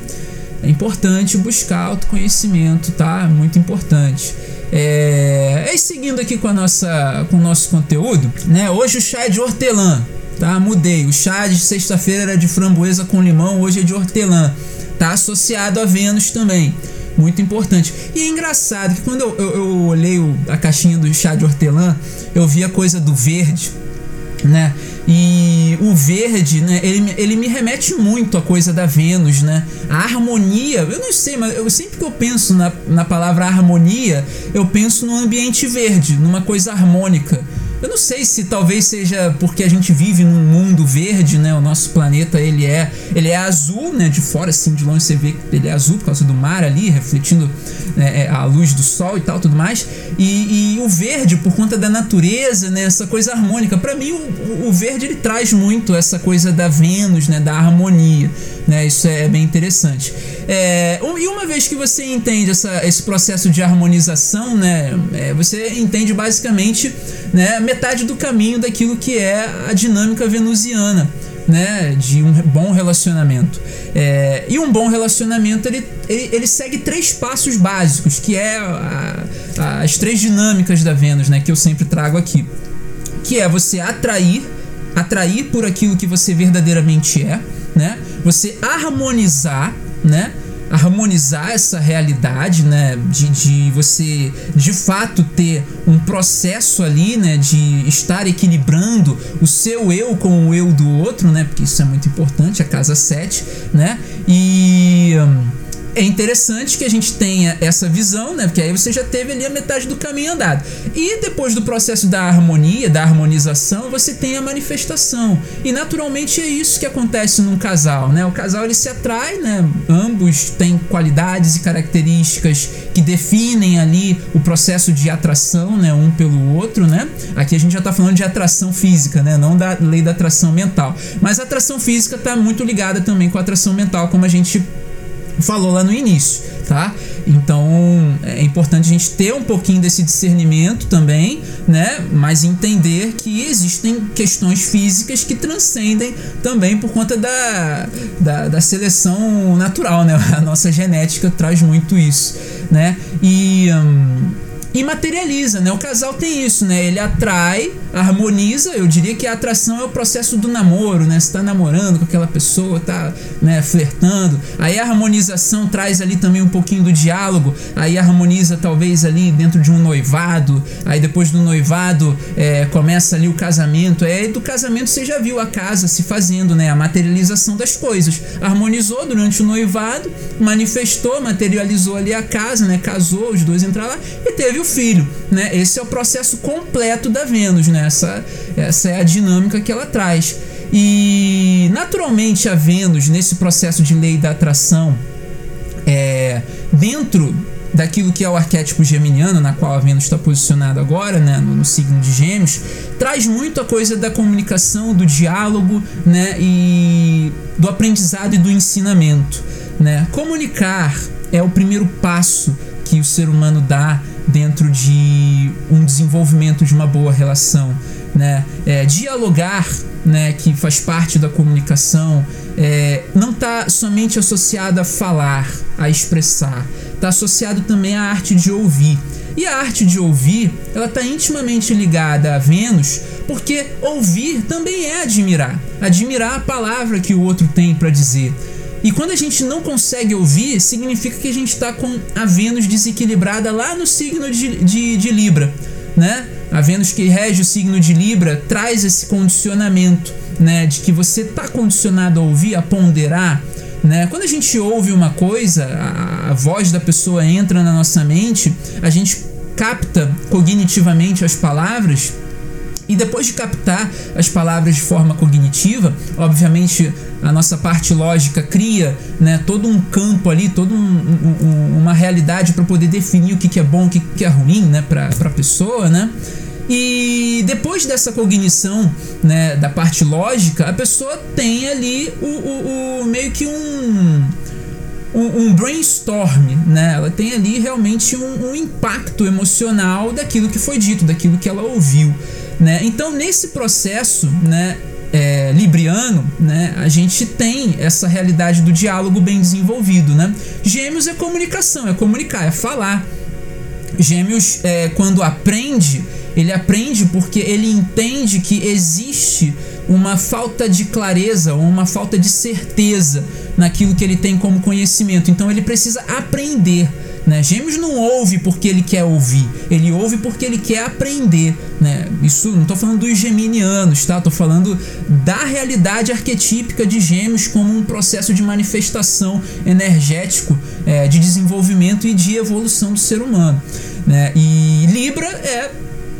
é importante buscar autoconhecimento, tá? Muito importante. É... E seguindo aqui com, a nossa, com o nosso conteúdo, né? Hoje o chá é de hortelã, tá? Mudei. O chá de sexta-feira era de framboesa com limão, hoje é de hortelã. Tá associado a Vênus também. Muito importante. E é engraçado que quando eu, eu, eu olhei o, a caixinha do chá de hortelã, eu vi a coisa do verde, né? E o verde, né, ele, ele me remete muito à coisa da Vênus, né? A harmonia, eu não sei, mas eu sempre que eu penso na, na palavra harmonia, eu penso no ambiente verde, numa coisa harmônica. Eu não sei se talvez seja porque a gente vive num mundo verde, né? O nosso planeta ele é ele é azul, né? De fora assim, de longe você vê que ele é azul por causa do mar ali, refletindo né, é, a luz do sol e tal, tudo mais. E, e, o verde, por conta da natureza, né, essa coisa harmônica. Para mim, o, o, verde ele traz muito essa coisa da Vênus, né, da harmonia. Né, isso é bem interessante. É, e uma vez que você entende essa, esse processo de harmonização, né, é, você entende basicamente né, metade do caminho daquilo que é a dinâmica venusiana né, de um bom relacionamento. É, e um bom relacionamento ele, ele, ele, segue três passos básicos, que é a, a, as três dinâmicas da Vênus, né, que eu sempre trago aqui, que é você atrair, atrair por aquilo que você verdadeiramente é, né, você harmonizar, né, harmonizar essa realidade, né? De, de você de fato ter um processo ali, né? De estar equilibrando o seu eu com o eu do outro, né? Porque isso é muito importante, a casa 7, né? E. Hum, é interessante que a gente tenha essa visão, né? Porque aí você já teve ali a metade do caminho andado. E depois do processo da harmonia, da harmonização, você tem a manifestação. E naturalmente é isso que acontece num casal, né? O casal ele se atrai, né? Ambos têm qualidades e características que definem ali o processo de atração, né? Um pelo outro, né? Aqui a gente já tá falando de atração física, né? Não da lei da atração mental. Mas a atração física tá muito ligada também com a atração mental, como a gente falou lá no início, tá? Então é importante a gente ter um pouquinho desse discernimento também, né? Mas entender que existem questões físicas que transcendem também por conta da, da, da seleção natural, né? (laughs) A nossa genética traz muito isso, né? E. Hum, e materializa, né? O casal tem isso, né? Ele atrai, harmoniza. Eu diria que a atração é o processo do namoro, né? Você tá namorando com aquela pessoa, tá, né, flertando. Aí a harmonização traz ali também um pouquinho do diálogo. Aí harmoniza talvez ali dentro de um noivado. Aí depois do noivado é, começa ali o casamento. Aí do casamento você já viu a casa se fazendo, né? A materialização das coisas. Harmonizou durante o noivado, manifestou, materializou ali a casa, né? Casou, os dois entraram lá e teve o filho, né? Esse é o processo completo da Vênus, né? Essa, essa é a dinâmica que ela traz. E naturalmente a Vênus, nesse processo de lei da atração, é, dentro daquilo que é o arquétipo geminiano, na qual a Vênus está posicionada agora, né, no, no, signo de Gêmeos, traz muito a coisa da comunicação, do diálogo, né, e do aprendizado e do ensinamento, né. Comunicar é o primeiro passo que o ser humano dá dentro de um desenvolvimento de uma boa relação, né? É, dialogar, né, que faz parte da comunicação, é, não está somente associado a falar, a expressar, está associado também à arte de ouvir. E a arte de ouvir, ela está intimamente ligada a Vênus, porque ouvir também é admirar, admirar a palavra que o outro tem para dizer. E quando a gente não consegue ouvir, significa que a gente está com a Vênus desequilibrada lá no signo de, de, de Libra, né? A Vênus que rege o signo de Libra traz esse condicionamento, né? De que você está condicionado a ouvir, a ponderar, né? Quando a gente ouve uma coisa, a, a voz da pessoa entra na nossa mente, a gente capta cognitivamente as palavras e depois de captar as palavras de forma cognitiva, obviamente a nossa parte lógica cria né, todo um campo ali, toda um, um, uma realidade para poder definir o que, que é bom, o que, que é ruim né, para a pessoa, né? E depois dessa cognição né, da parte lógica, a pessoa tem ali o, o, o meio que um, um, um, brainstorm, né? Ela tem ali realmente um, um impacto emocional daquilo que foi dito, daquilo que ela ouviu. Né? Então, nesse processo né, é, libriano, né, a gente tem essa realidade do diálogo bem desenvolvido. Né? Gêmeos é comunicação, é comunicar, é falar. Gêmeos, é, quando aprende, ele aprende porque ele entende que existe uma falta de clareza ou uma falta de certeza naquilo que ele tem como conhecimento. Então ele precisa aprender. Né? Gêmeos não ouve porque ele quer ouvir, ele ouve porque ele quer aprender. Né? Isso não estou falando dos geminianos, tá? Estou falando da realidade arquetípica de Gêmeos como um processo de manifestação energético, é, de desenvolvimento e de evolução do ser humano. Né? E Libra é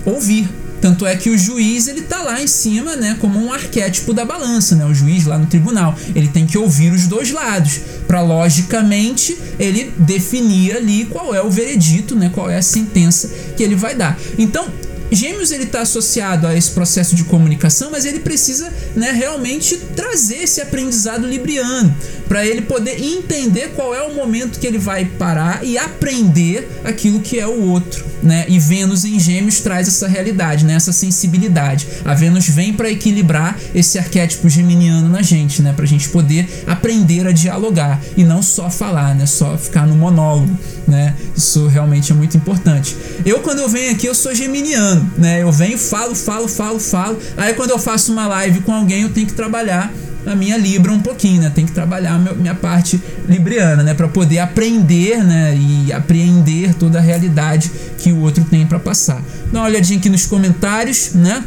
ouvir, Tanto é que o juiz ele tá lá em cima, né, como um arquétipo da balança, né? O juiz lá no tribunal, ele tem que ouvir os dois lados para logicamente ele definir ali qual é o veredito, né? Qual é a sentença que ele vai dar. Então, Gêmeos ele está associado a esse processo de comunicação, mas ele precisa né, realmente trazer esse aprendizado libriano para ele poder entender qual é o momento que ele vai parar e aprender aquilo que é o outro, né? E Vênus em Gêmeos traz essa realidade, né? Essa sensibilidade. A Vênus vem para equilibrar esse arquétipo geminiano na gente, né? A gente poder aprender a dialogar e não só falar, né? Só ficar no monólogo, né? Isso realmente é muito importante. Eu quando eu venho aqui eu sou geminiano né? Eu venho, falo, falo, falo, falo. Aí quando eu faço uma live com alguém, eu tenho que trabalhar a minha Libra um pouquinho, né? Tem que trabalhar a minha parte libriana, né? Para poder aprender, né? E apreender toda a realidade que o outro tem para passar. Dá uma olhadinha aqui nos comentários, né?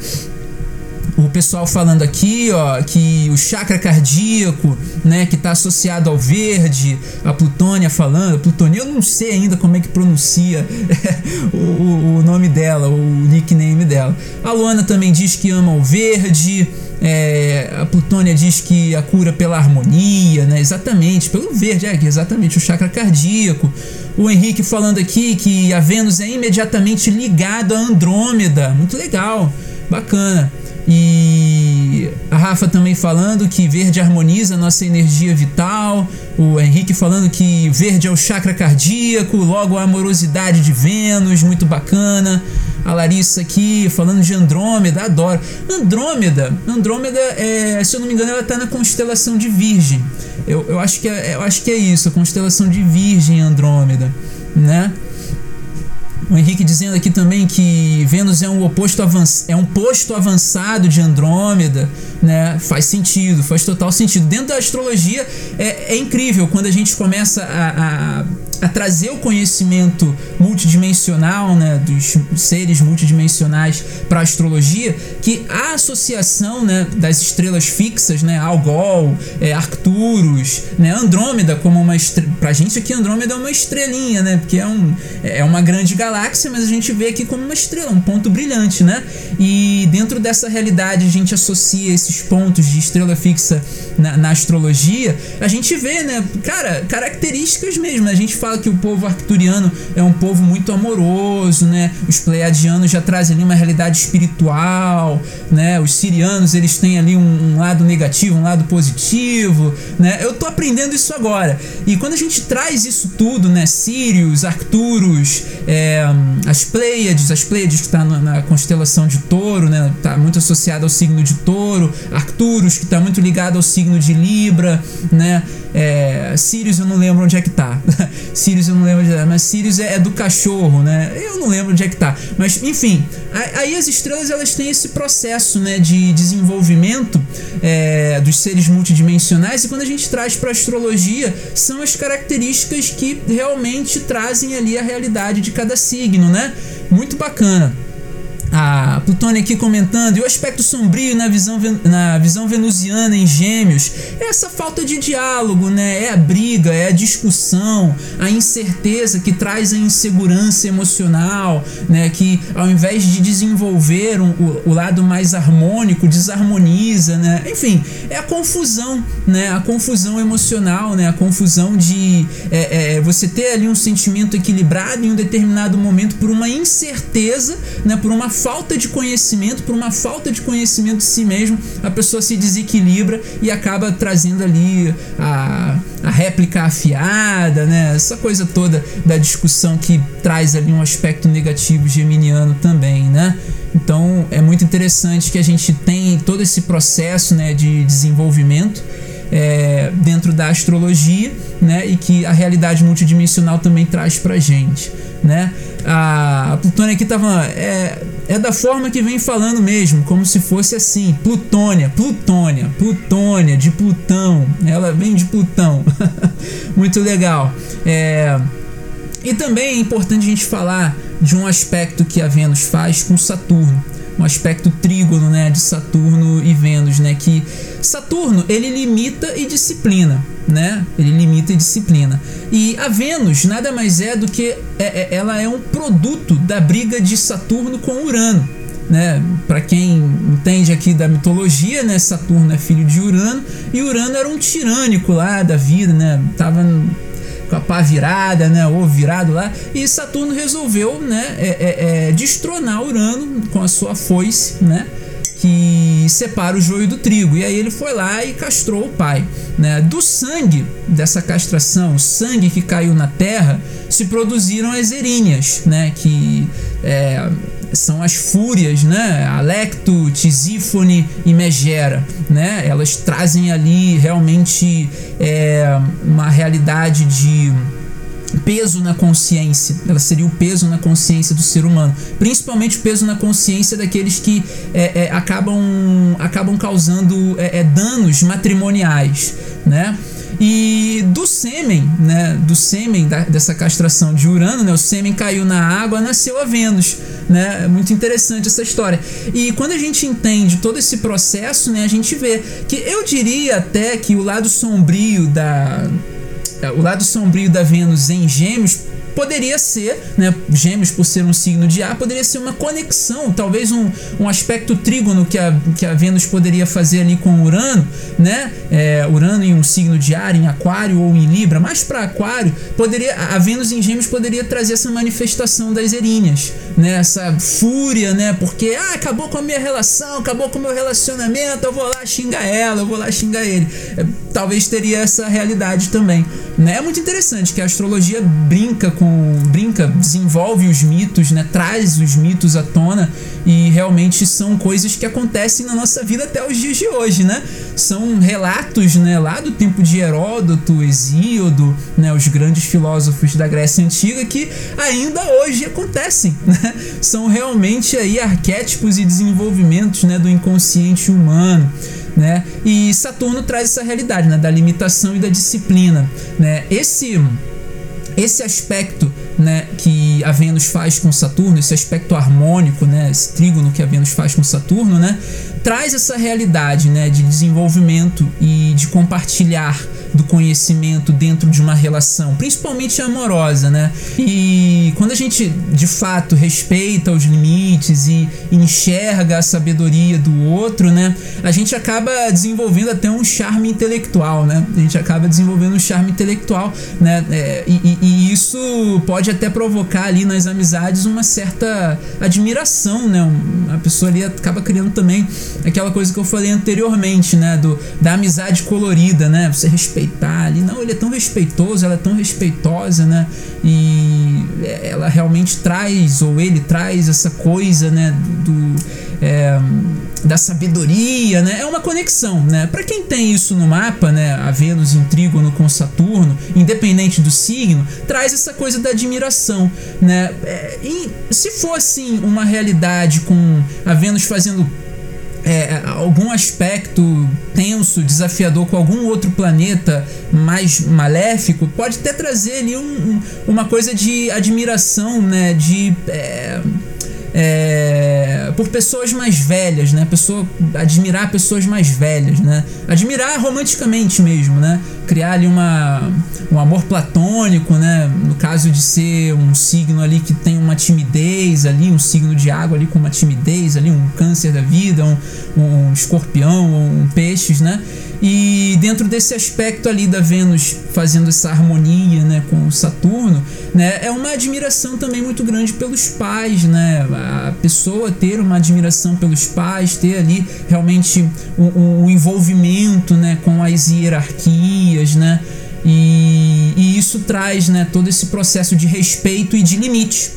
O pessoal falando aqui, ó, que o chakra cardíaco, né, que está associado ao verde, a Plutônia falando, Plutônia, eu não sei ainda como é que pronuncia (laughs) o, o, nome dela, o nickname dela. A Luana também diz que ama o verde. É, a Plutônia diz que a cura pela harmonia, né? Exatamente, pelo verde, é exatamente o chakra cardíaco. O Henrique falando aqui que a Vênus é imediatamente ligado a Andrômeda, muito legal, bacana. E a Rafa também falando que verde harmoniza nossa energia vital. O Henrique falando que verde é o chakra cardíaco, logo a amorosidade de Vênus, muito bacana. A Larissa aqui falando de Andrômeda, adoro. Andrômeda, Andrômeda, é, se eu não me engano, ela está na constelação de Virgem. Eu, eu, acho que é, eu acho que é isso, a constelação de Virgem Andrômeda, né? O Henrique dizendo aqui também que Vênus é um oposto é um posto avançado de Andrômeda, né? Faz sentido, faz total sentido. Dentro da astrologia é, é incrível quando a gente começa a, a a trazer o conhecimento multidimensional, né, dos seres multidimensionais para a astrologia, que a associação, né, das estrelas fixas, né, Algol, é, Arcturus, né, Andrômeda como uma para a gente aqui Andrômeda é uma estrelinha, né, porque é, um, é uma grande galáxia, mas a gente vê aqui como uma estrela, um ponto brilhante, né, e dentro dessa realidade a gente associa esses pontos de estrela fixa na, na astrologia, a gente vê, né, cara, características mesmo, a gente fala fala que o povo arcturiano é um povo muito amoroso, né? Os pleiadianos já trazem ali uma realidade espiritual, né? Os sirianos, eles têm ali um, um lado negativo, um lado positivo, né? Eu tô aprendendo isso agora. E quando a gente traz isso tudo, né? Sírios, Arcturus, é, as Pleiades, as Pleiades que está na, na, constelação de Touro, né? Tá muito associado ao signo de Touro, Arcturus que está muito ligado ao signo de Libra, né? É, Sirius eu não lembro onde é que tá. (laughs) Sirius eu não lembro onde é, mas Sirius é, é, do cachorro, né? Eu não lembro onde é que tá. Mas enfim, aí as estrelas elas têm esse processo, né, de desenvolvimento é, dos seres multidimensionais e quando a gente traz para astrologia são as características que realmente trazem ali a realidade de cada signo, né? Muito bacana a Plutônia aqui comentando, e o aspecto sombrio na visão, na visão venusiana em Gêmeos é essa falta de diálogo, né? É a briga, é a discussão, a incerteza que traz a insegurança emocional, né? Que ao invés de desenvolver um, o, o, lado mais harmônico, desarmoniza, né? Enfim, é a confusão, né? A confusão emocional, né? A confusão de é, é, você ter ali um sentimento equilibrado em um determinado momento por uma incerteza, né? Por uma falta de conhecimento, por uma falta de conhecimento de si mesmo, a pessoa se desequilibra e acaba trazendo ali a, a réplica afiada, né? Essa coisa toda da discussão que traz ali um aspecto negativo geminiano também, né? Então é muito interessante que a gente tem todo esse processo né, de desenvolvimento é, dentro da astrologia, né? E que a realidade multidimensional também traz pra gente, né? A, a Plutônia aqui tava é, é da forma que vem falando mesmo, como se fosse assim, Plutônia, Plutônia, Plutônia de Plutão, ela vem de Plutão, (laughs) muito legal. É, e também é importante a gente falar de um aspecto que a Vênus faz com Saturno um aspecto trígono, né, de Saturno e Vênus, né, que Saturno ele limita e disciplina, né? Ele limita e disciplina. E a Vênus nada mais é do que é, é, ela é um produto da briga de Saturno com Urano. né? Para quem entende aqui da mitologia, né? Saturno é filho de Urano e Urano era um tirânico lá da vida, né? Tava com a pá virada, né? Ou virado lá. E Saturno resolveu, né? É, é, é, destronar Urano com a sua foice, né? que separa o joio do trigo. E aí ele foi lá e castrou o pai. Né? Do sangue dessa castração, o sangue que caiu na terra, se produziram as erinhas, né? que é, são as fúrias, né? Alecto, Tisífone e Megera, né? Elas trazem ali realmente é, uma realidade de peso na consciência. Ela seria o peso na consciência do ser humano, principalmente o peso na consciência daqueles que é, é, acabam acabam causando é, é danos matrimoniais, né? E do sêmen, né, do sêmen da, dessa castração de Urano, né, o sêmen caiu na água, nasceu a Vênus, né? É muito interessante essa história. E quando a gente entende todo esse processo, né, a gente vê que eu diria até que o lado sombrio da o lado sombrio da Vênus em Gêmeos poderia ser, né, Gêmeos por ser um signo de ar, poderia ser uma conexão, talvez um, um aspecto trígono que a, que a Vênus poderia fazer ali com Urano, né? É, Urano em um signo de ar, em Aquário ou em Libra, mais para Aquário, poderia a Vênus em Gêmeos poderia trazer essa manifestação das erinhas, né? Essa fúria, né? Porque ah, acabou com a minha relação, acabou com o meu relacionamento, eu vou lá xingar ela, eu vou lá xingar ele. É, talvez teria essa realidade também, né? É muito interessante que a astrologia brinca com brinca, desenvolve os mitos, né? Traz os mitos à tona e realmente são coisas que acontecem na nossa vida até os dias de hoje, né? São relatos, né, lá do tempo de Heródoto, Hesíodo, né, os grandes filósofos da Grécia antiga que ainda hoje acontecem, (laughs) né? São realmente aí arquétipos e desenvolvimentos, né, do inconsciente humano. Né? E Saturno traz essa realidade né, da limitação e da disciplina. Né? Esse esse aspecto né, que a Vênus faz com Saturno, esse aspecto harmônico, né, esse trígono que a Vênus faz com Saturno, né, traz essa realidade né, de desenvolvimento e de compartilhar do conhecimento dentro de uma relação, principalmente amorosa, né? E quando a gente de fato respeita os limites e enxerga a sabedoria do outro, né? A gente acaba desenvolvendo até um charme intelectual, né? A gente acaba desenvolvendo um charme intelectual, né? É, e, e, isso pode até provocar ali nas amizades uma certa admiração, né? A pessoa ali acaba criando também aquela coisa que eu falei anteriormente, né? Do, da amizade colorida, né? Você respeitar ali. Não, ele é tão respeitoso, ela é tão respeitosa, né? E ela realmente traz, ou ele traz essa coisa, né? Do. É, da sabedoria, né? É uma conexão, né? Para quem tem isso no mapa, né? A Vênus em trígono com Saturno, independente do signo, traz essa coisa da admiração, né? É, e se fosse assim, uma realidade com a Vênus fazendo é, algum aspecto tenso, desafiador com algum outro planeta mais maléfico, pode até trazer ali um, um, uma coisa de admiração, né? De. É, é, por pessoas mais velhas, né? Pessoa, admirar pessoas mais velhas, né? Admirar romanticamente mesmo, né? Criar ali uma, um amor platônico, né? No caso de ser um signo ali que tem uma timidez ali, um signo de água ali com uma timidez ali, um câncer da vida, um, um escorpião, um peixes, né? E dentro desse aspecto ali da Vênus fazendo essa harmonia, né, com Saturno, né, é uma admiração também muito grande pelos pais, né? A pessoa ter uma admiração pelos pais, ter ali realmente um, um envolvimento, né, com as hierarquias, né? E, e isso traz, né, todo esse processo de respeito e de limite,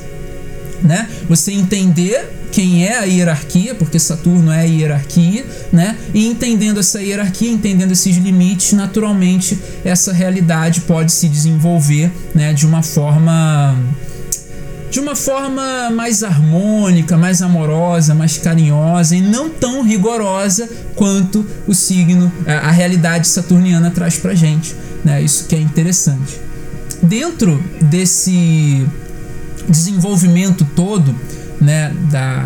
né? Você entender quem é a hierarquia, porque Saturno é a hierarquia, né? E entendendo essa hierarquia, entendendo esses limites, naturalmente essa realidade pode se desenvolver, né, de uma forma de uma forma mais harmônica, mais amorosa, mais carinhosa e não tão rigorosa quanto o signo, a realidade saturniana traz pra gente, né? Isso que é interessante. Dentro desse desenvolvimento todo, né, da,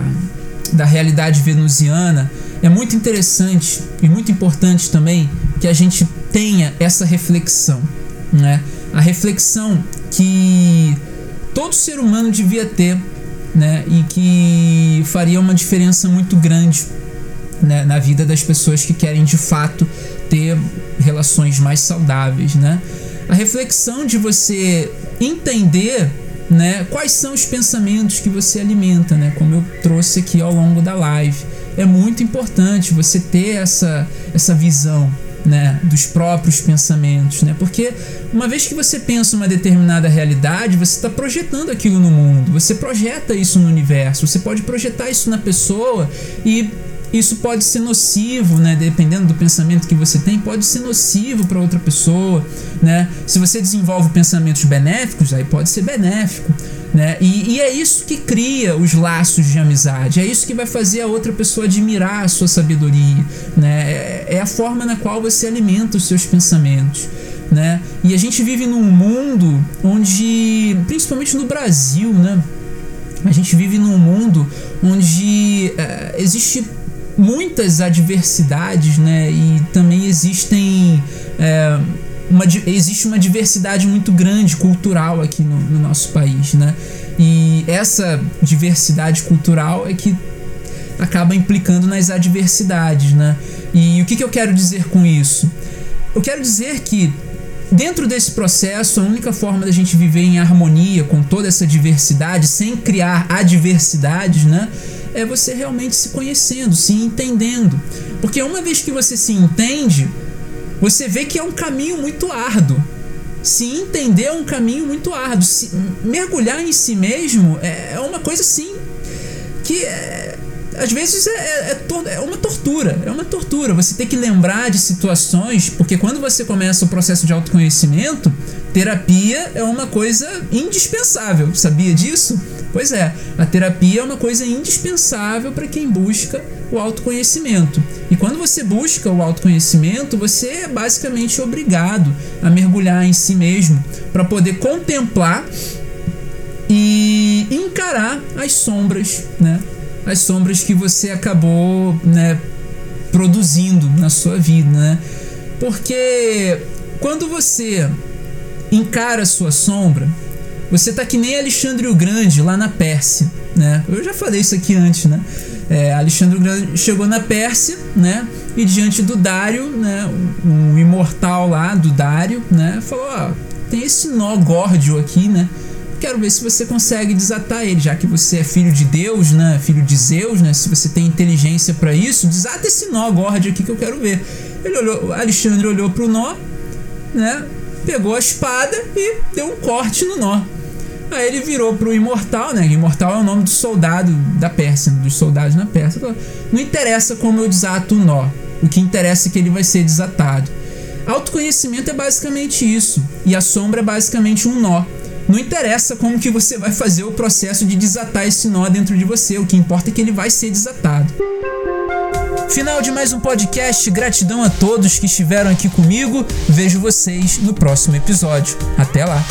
da realidade venusiana, é muito interessante e muito importante também que a gente tenha essa reflexão, né? A reflexão que todo ser humano devia ter né? E que faria uma diferença muito grande né, na vida das pessoas que querem de fato ter relações mais saudáveis, né? A reflexão de você entender né, quais são os pensamentos que você alimenta, né, como eu trouxe aqui ao longo da live. É muito importante você ter essa, essa visão né, dos próprios pensamentos, né? Porque uma vez que você pensa uma determinada realidade, você está projetando aquilo no mundo, você projeta isso no universo, você pode projetar isso na pessoa e isso pode ser nocivo, né? Dependendo do pensamento que você tem, pode ser nocivo para outra pessoa, né? Se você desenvolve pensamentos benéficos, aí pode ser benéfico, né? E, e, é isso que cria os laços de amizade, é isso que vai fazer a outra pessoa admirar a sua sabedoria, né? É, é a forma na qual você alimenta os seus pensamentos. Né? E a gente vive num mundo onde, principalmente no Brasil, né? A gente vive num mundo onde uh, existe muitas adversidades, né? E também existem é, uma, existe uma diversidade muito grande cultural aqui no, no, nosso país, né? E essa diversidade cultural é que acaba implicando nas adversidades, né? E o que, que eu quero dizer com isso? Eu quero dizer que dentro desse processo, a única forma da gente viver em harmonia com toda essa diversidade, sem criar adversidades, né? é você realmente se conhecendo, se entendendo. Porque uma vez que você se entende, você vê que é um caminho muito árduo. Se entender é um caminho muito árduo. Se mergulhar em si mesmo é, é uma coisa assim que é, às vezes é, é, é, é, uma tortura. É uma tortura. Você tem que lembrar de situações, porque quando você começa o processo de autoconhecimento, terapia é uma coisa indispensável. Sabia disso? Pois é, a terapia é uma coisa indispensável para quem busca o autoconhecimento. E quando você busca o autoconhecimento, você é basicamente obrigado a mergulhar em si mesmo para poder contemplar e encarar as sombras, né? As sombras que você acabou, né, produzindo na sua vida, né? Porque quando você encara a sua sombra, você tá que nem Alexandre o Grande lá na Pérsia, né? Eu já falei isso aqui antes, né? É, Alexandre o Grande chegou na Pérsia, né? E diante do Dário, né? Um, imortal lá do Dário, né? Falou: ó, tem esse nó górdio aqui, né? Quero ver se você consegue desatar ele, já que você é filho de Deus, né? Filho de Zeus, né? Se você tem inteligência para isso, desata esse nó górdio aqui que eu quero ver. Ele olhou, Alexandre olhou pro nó, né? Pegou a espada e deu um corte no nó. Aí ele virou pro Imortal, né? Imortal é o nome do soldado da Pérsia, dos soldados na Pérsia. Não interessa como eu desato o nó. O que interessa é que ele vai ser desatado. Autoconhecimento é basicamente isso. E a sombra é basicamente um nó. Não interessa como que você vai fazer o processo de desatar esse nó dentro de você. O que importa é que ele vai ser desatado. Final de mais um podcast. Gratidão a todos que estiveram aqui comigo. Vejo vocês no próximo episódio. Até lá.